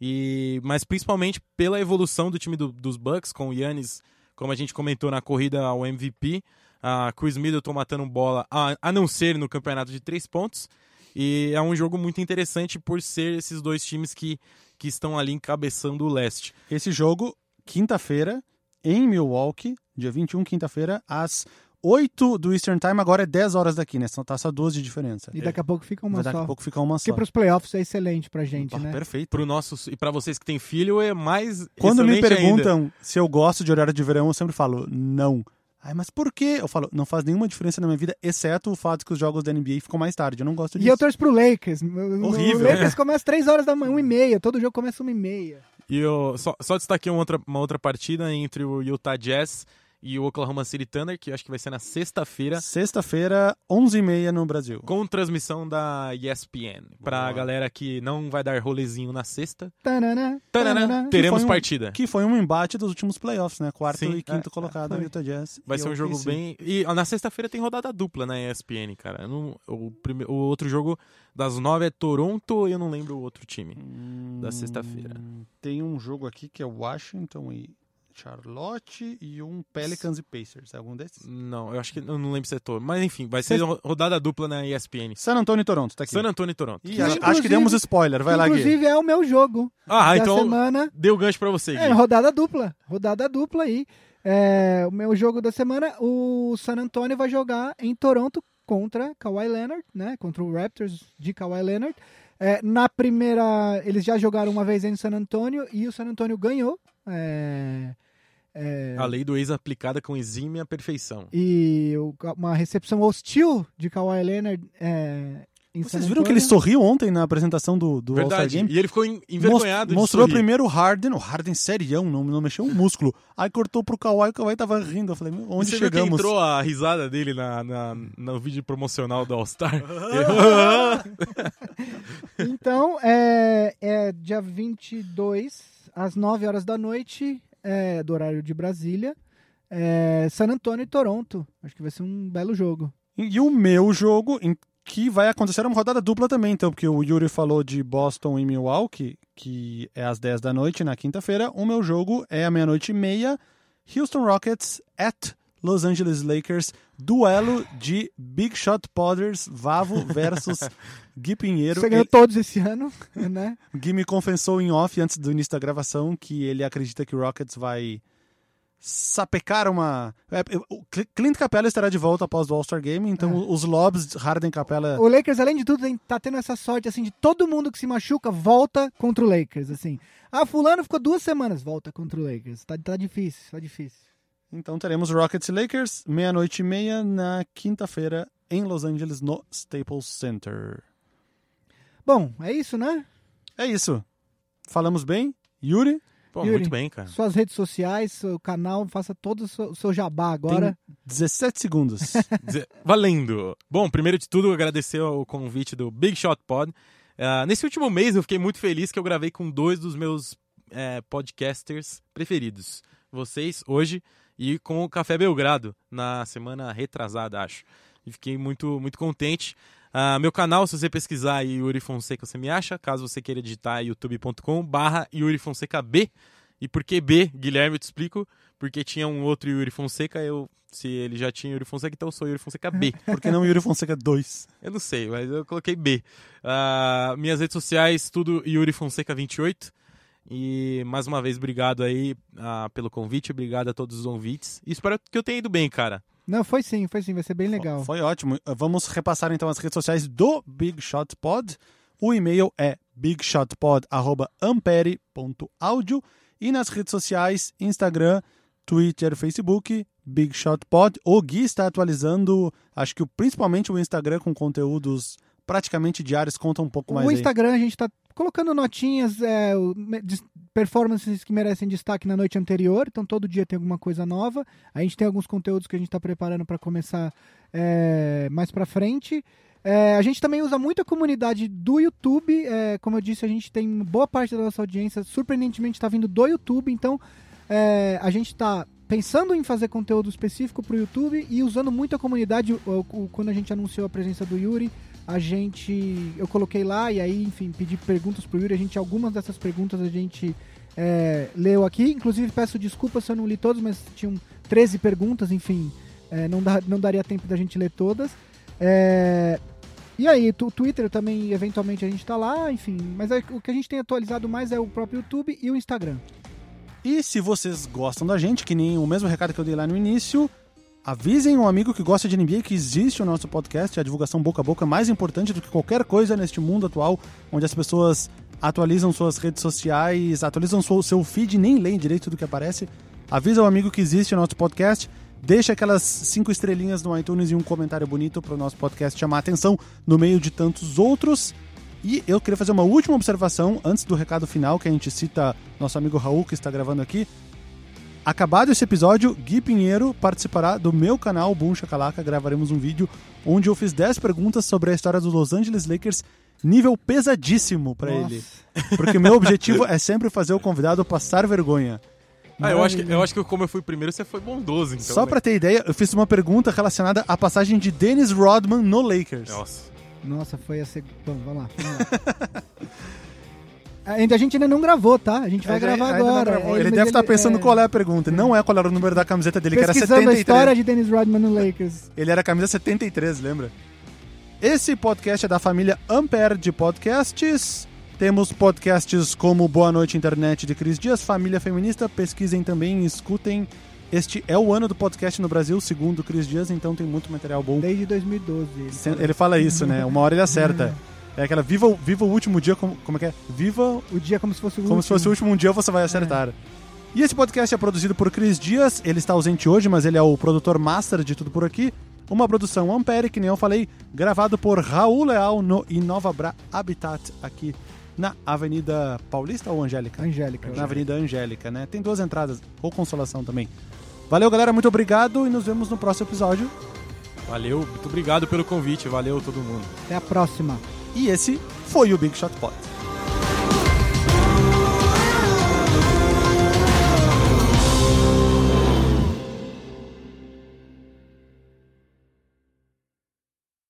E, mas principalmente pela evolução do time do- dos Bucks com o Yannis, como a gente comentou na corrida ao MVP, a Chris Middleton matando bola, a, a não ser no campeonato de três pontos. E é um jogo muito interessante por ser esses dois times que, que estão ali encabeçando o leste. Esse jogo, quinta-feira, em Milwaukee, dia 21, quinta-feira, às 8 do Eastern Time. Agora é 10 horas daqui, né? São tá só duas de diferença. E daqui a pouco fica uma daqui só. a pouco ficar uma Porque só. pros playoffs é excelente pra gente, Ah, né? Perfeito. Pro nossos, e para vocês que têm filho, é mais. Quando me excelente ainda. perguntam se eu gosto de horário de verão, eu sempre falo não. Ai, mas por quê? Eu falo, não faz nenhuma diferença na minha vida, exceto o fato que os jogos da NBA ficam mais tarde. Eu não gosto E disso. eu torço pro Lakers. O- Horrível. O Lakers começa 3 horas da manhã, 1 e meia. Todo jogo começa 1 e meia. E eu só, só destaquei uma outra, uma outra partida entre o Utah Jazz e o Oklahoma City Thunder, que eu acho que vai ser na sexta-feira, Sexta-feira, 11h30 no Brasil. com transmissão da ESPN. Pra Boa. galera que não vai dar rolezinho na sexta, Tanana, Tanana, tanana. teremos foi um- partida. Que foi um embate dos últimos playoffs, né? Quarto Sim, e quinto é, colocado, foi. Utah Jazz. Vai ser um jogo bem. E ó, na sexta-feira tem rodada dupla na ESPN, cara. Não- o, prime... o outro jogo das nove é Toronto e eu não lembro o outro time. da sexta-feira. Hum, Tem um jogo aqui que é Washington e Charlotte e um Pelicans e Pacers. É algum desses? Não, eu acho que. Eu não lembro se é Toronto. Mas enfim, vai ser ro- rodada dupla na ESPN. San Antonio e Toronto, tá aqui. San Antonio e Toronto. Que, acho, acho que demos spoiler. Vai lá, Gui. Inclusive é o meu jogo Ah, da então semana. deu gancho pra você, Gui. É, rodada dupla. Rodada dupla aí. É, o meu jogo da semana, o San Antonio vai jogar em Toronto contra Kawhi Leonard, né? Contra o Raptors de Kawhi Leonard. É, na primeira, eles já jogaram uma vez em San Antonio e o San Antonio ganhou. É, é, A lei do ex aplicada com exímia perfeição. e uma recepção hostil de Kawhi Leonard é, Vocês viram que ele sorriu ontem na apresentação do, do All-Star. Game? E ele ficou en- envergonhado de Mostrou sorrir. primeiro o Harden, o Harden serião, não, não mexeu um músculo. Aí cortou pro Kawhi, o Kawhi tava rindo. Eu falei, E onde você viu que chegamos? entrou a risada dele na, na- no vídeo promocional do All-Star? Então, é, é dia 22, às 9 horas da noite, é, do horário de Brasília, é, San Antonio e Toronto. Acho que vai ser um belo jogo. E, e o meu jogo, em que vai acontecer uma rodada dupla também, então, porque o Yuri falou de Boston e Milwaukee, que é às 10 da noite na quinta-feira. O meu jogo é à meia-noite e meia, Houston Rockets at Los Angeles Lakers, duelo de Big Shot Potters, Vavo versus Gui Pinheiro. Você ganhou Ele- todos esse ano, né? Gui me confessou em off antes do início da gravação que ele acredita que o Rockets vai sapecar uma. É, o Cl- Clint Capella estará de volta após o All-Star Game, então os lobs Harden Capella. O Lakers, além de tudo, tá tendo essa sorte, assim, de todo mundo que se machuca volta contra o Lakers, assim. Ah, fulano ficou duas semanas, volta contra o Lakers. Tá, tá difícil, tá difícil. Então teremos Rockets e Lakers, meia-noite e meia na quinta-feira em Los Angeles, no Staples Center. Bom, é isso, né? É isso. Falamos bem? Yuri? Pô, Yuri. muito bem, cara. Suas redes sociais, seu canal, faça todo o seu, seu jabá agora. 17 segundos. Valendo! Bom, primeiro de tudo, agradecer o convite do Big Shot Pod. Ah, nesse último mês, eu fiquei muito feliz que eu gravei com dois dos meus eh, podcasters preferidos. Vocês, hoje, e com o Café Belgrado, na semana retrasada, acho. E fiquei muito, muito contente. Ah, meu canal, se você pesquisar aí Yuri Fonseca, você me acha. Caso você queira digitar, youtube.com barra Yuri Fonseca B. E por que B, Guilherme, eu te explico. Porque tinha um outro Yuri Fonseca, eu, se ele já tinha Yuri Fonseca, então eu sou Yuri Fonseca B. Por que não Yuri Fonseca 2? Eu não sei, mas eu coloquei B. Ah, minhas redes sociais, tudo Yuri Fonseca 28. E mais uma vez, obrigado aí ah, pelo convite, obrigado a todos os convites. E espero que eu tenha ido bem, cara. Não, foi sim, foi sim, vai ser bem legal. Foi ótimo. Vamos repassar então as redes sociais do Big Shot Pod. O e-mail é bigshotpod@ampere.audio e nas redes sociais Instagram, Twitter, Facebook, Big Shot Pod. O Gui está atualizando, acho que principalmente o Instagram com conteúdos praticamente diários, conta um pouco mais O aí. Instagram a gente tá colocando notinhas, é, performances que merecem destaque na noite anterior, então todo dia tem alguma coisa nova. A gente tem alguns conteúdos que a gente está preparando para começar é, mais para frente. É, a gente também usa muito a comunidade do YouTube. é, como eu disse, a gente tem boa parte da nossa audiência, surpreendentemente, está vindo do YouTube. Então, é, a gente está pensando em fazer conteúdo específico para o YouTube e usando muito a comunidade. Quando a gente anunciou a presença do Yuri, a gente. Eu coloquei lá e aí, enfim, pedi perguntas pro Yuri. A gente, algumas dessas perguntas a gente é, leu aqui. Inclusive, peço desculpas se eu não li todas, mas tinham 13 perguntas, enfim. é, não, não daria tempo da gente ler todas. É, e aí, o Twitter também, eventualmente, a gente tá lá, enfim. Mas é- o que a gente tem atualizado mais é o próprio YouTube e o Instagram. E se vocês gostam da gente, que nem o mesmo recado que eu dei lá no início, avisem um amigo que gosta de NBA que existe o nosso podcast, a divulgação boca a boca é mais importante do que qualquer coisa neste mundo atual, onde as pessoas atualizam suas redes sociais, atualizam seu, seu feed e nem leem direito do que aparece. Avisa o amigo que existe o nosso podcast, deixa aquelas cinco estrelinhas no iTunes e um comentário bonito para o nosso podcast chamar atenção no meio de tantos outros. E eu queria fazer uma última observação antes do recado final, que a gente cita nosso amigo Raul, que está gravando aqui. Acabado esse episódio, Gui Pinheiro participará do meu canal Boom Chacalaca. Gravaremos um vídeo onde eu fiz 10 perguntas sobre a história dos Los Angeles Lakers, nível pesadíssimo para ele. Porque meu objetivo é sempre fazer o convidado passar vergonha. Ah, eu acho, que, eu acho que como eu fui primeiro, você foi bondoso, então. Só né? pra ter ideia, eu fiz uma pergunta relacionada à passagem de Dennis Rodman no Lakers. Nossa. Nossa, foi a segunda. Bom, vamos lá. Vamos lá. Ainda a gente ainda não gravou, tá? A gente vai gravar agora. É, Ele deve estar pensando é, qual é a pergunta. Não é qual era o número da camiseta dele, que era Pesquisando a 73. história de Dennis Rodman no Lakers. Ele era camisa 73, lembra? Esse podcast é da família Ampere de podcasts. Temos podcasts como Boa Noite Internet de Cris Dias, Família Feminista. Pesquisem também, escutem. Este é o ano do podcast no Brasil, segundo o Cris Dias, então tem muito material bom. Desde 2012. Ele. Ele fala isso, né? Uma hora ele acerta. É aquela viva, o- viva o último dia, como, como é que é? Viva O dia como se fosse o como último. se fosse o último dia você vai acertar. E esse podcast é produzido por Cris Dias, ele está ausente hoje, mas ele é o produtor master de tudo por aqui. Uma produção Ampere, que nem eu falei, gravado por Raul Leal no Inova Bra Habitat, aqui na Avenida Paulista ou Angélica? Angélica. Na Avenida Angélica, né? Tem duas entradas, ou Consolação também. Valeu, galera, muito obrigado e nos vemos no próximo episódio. Valeu, muito obrigado pelo convite, valeu todo mundo. Até a próxima. E esse foi o Big Shot Pod.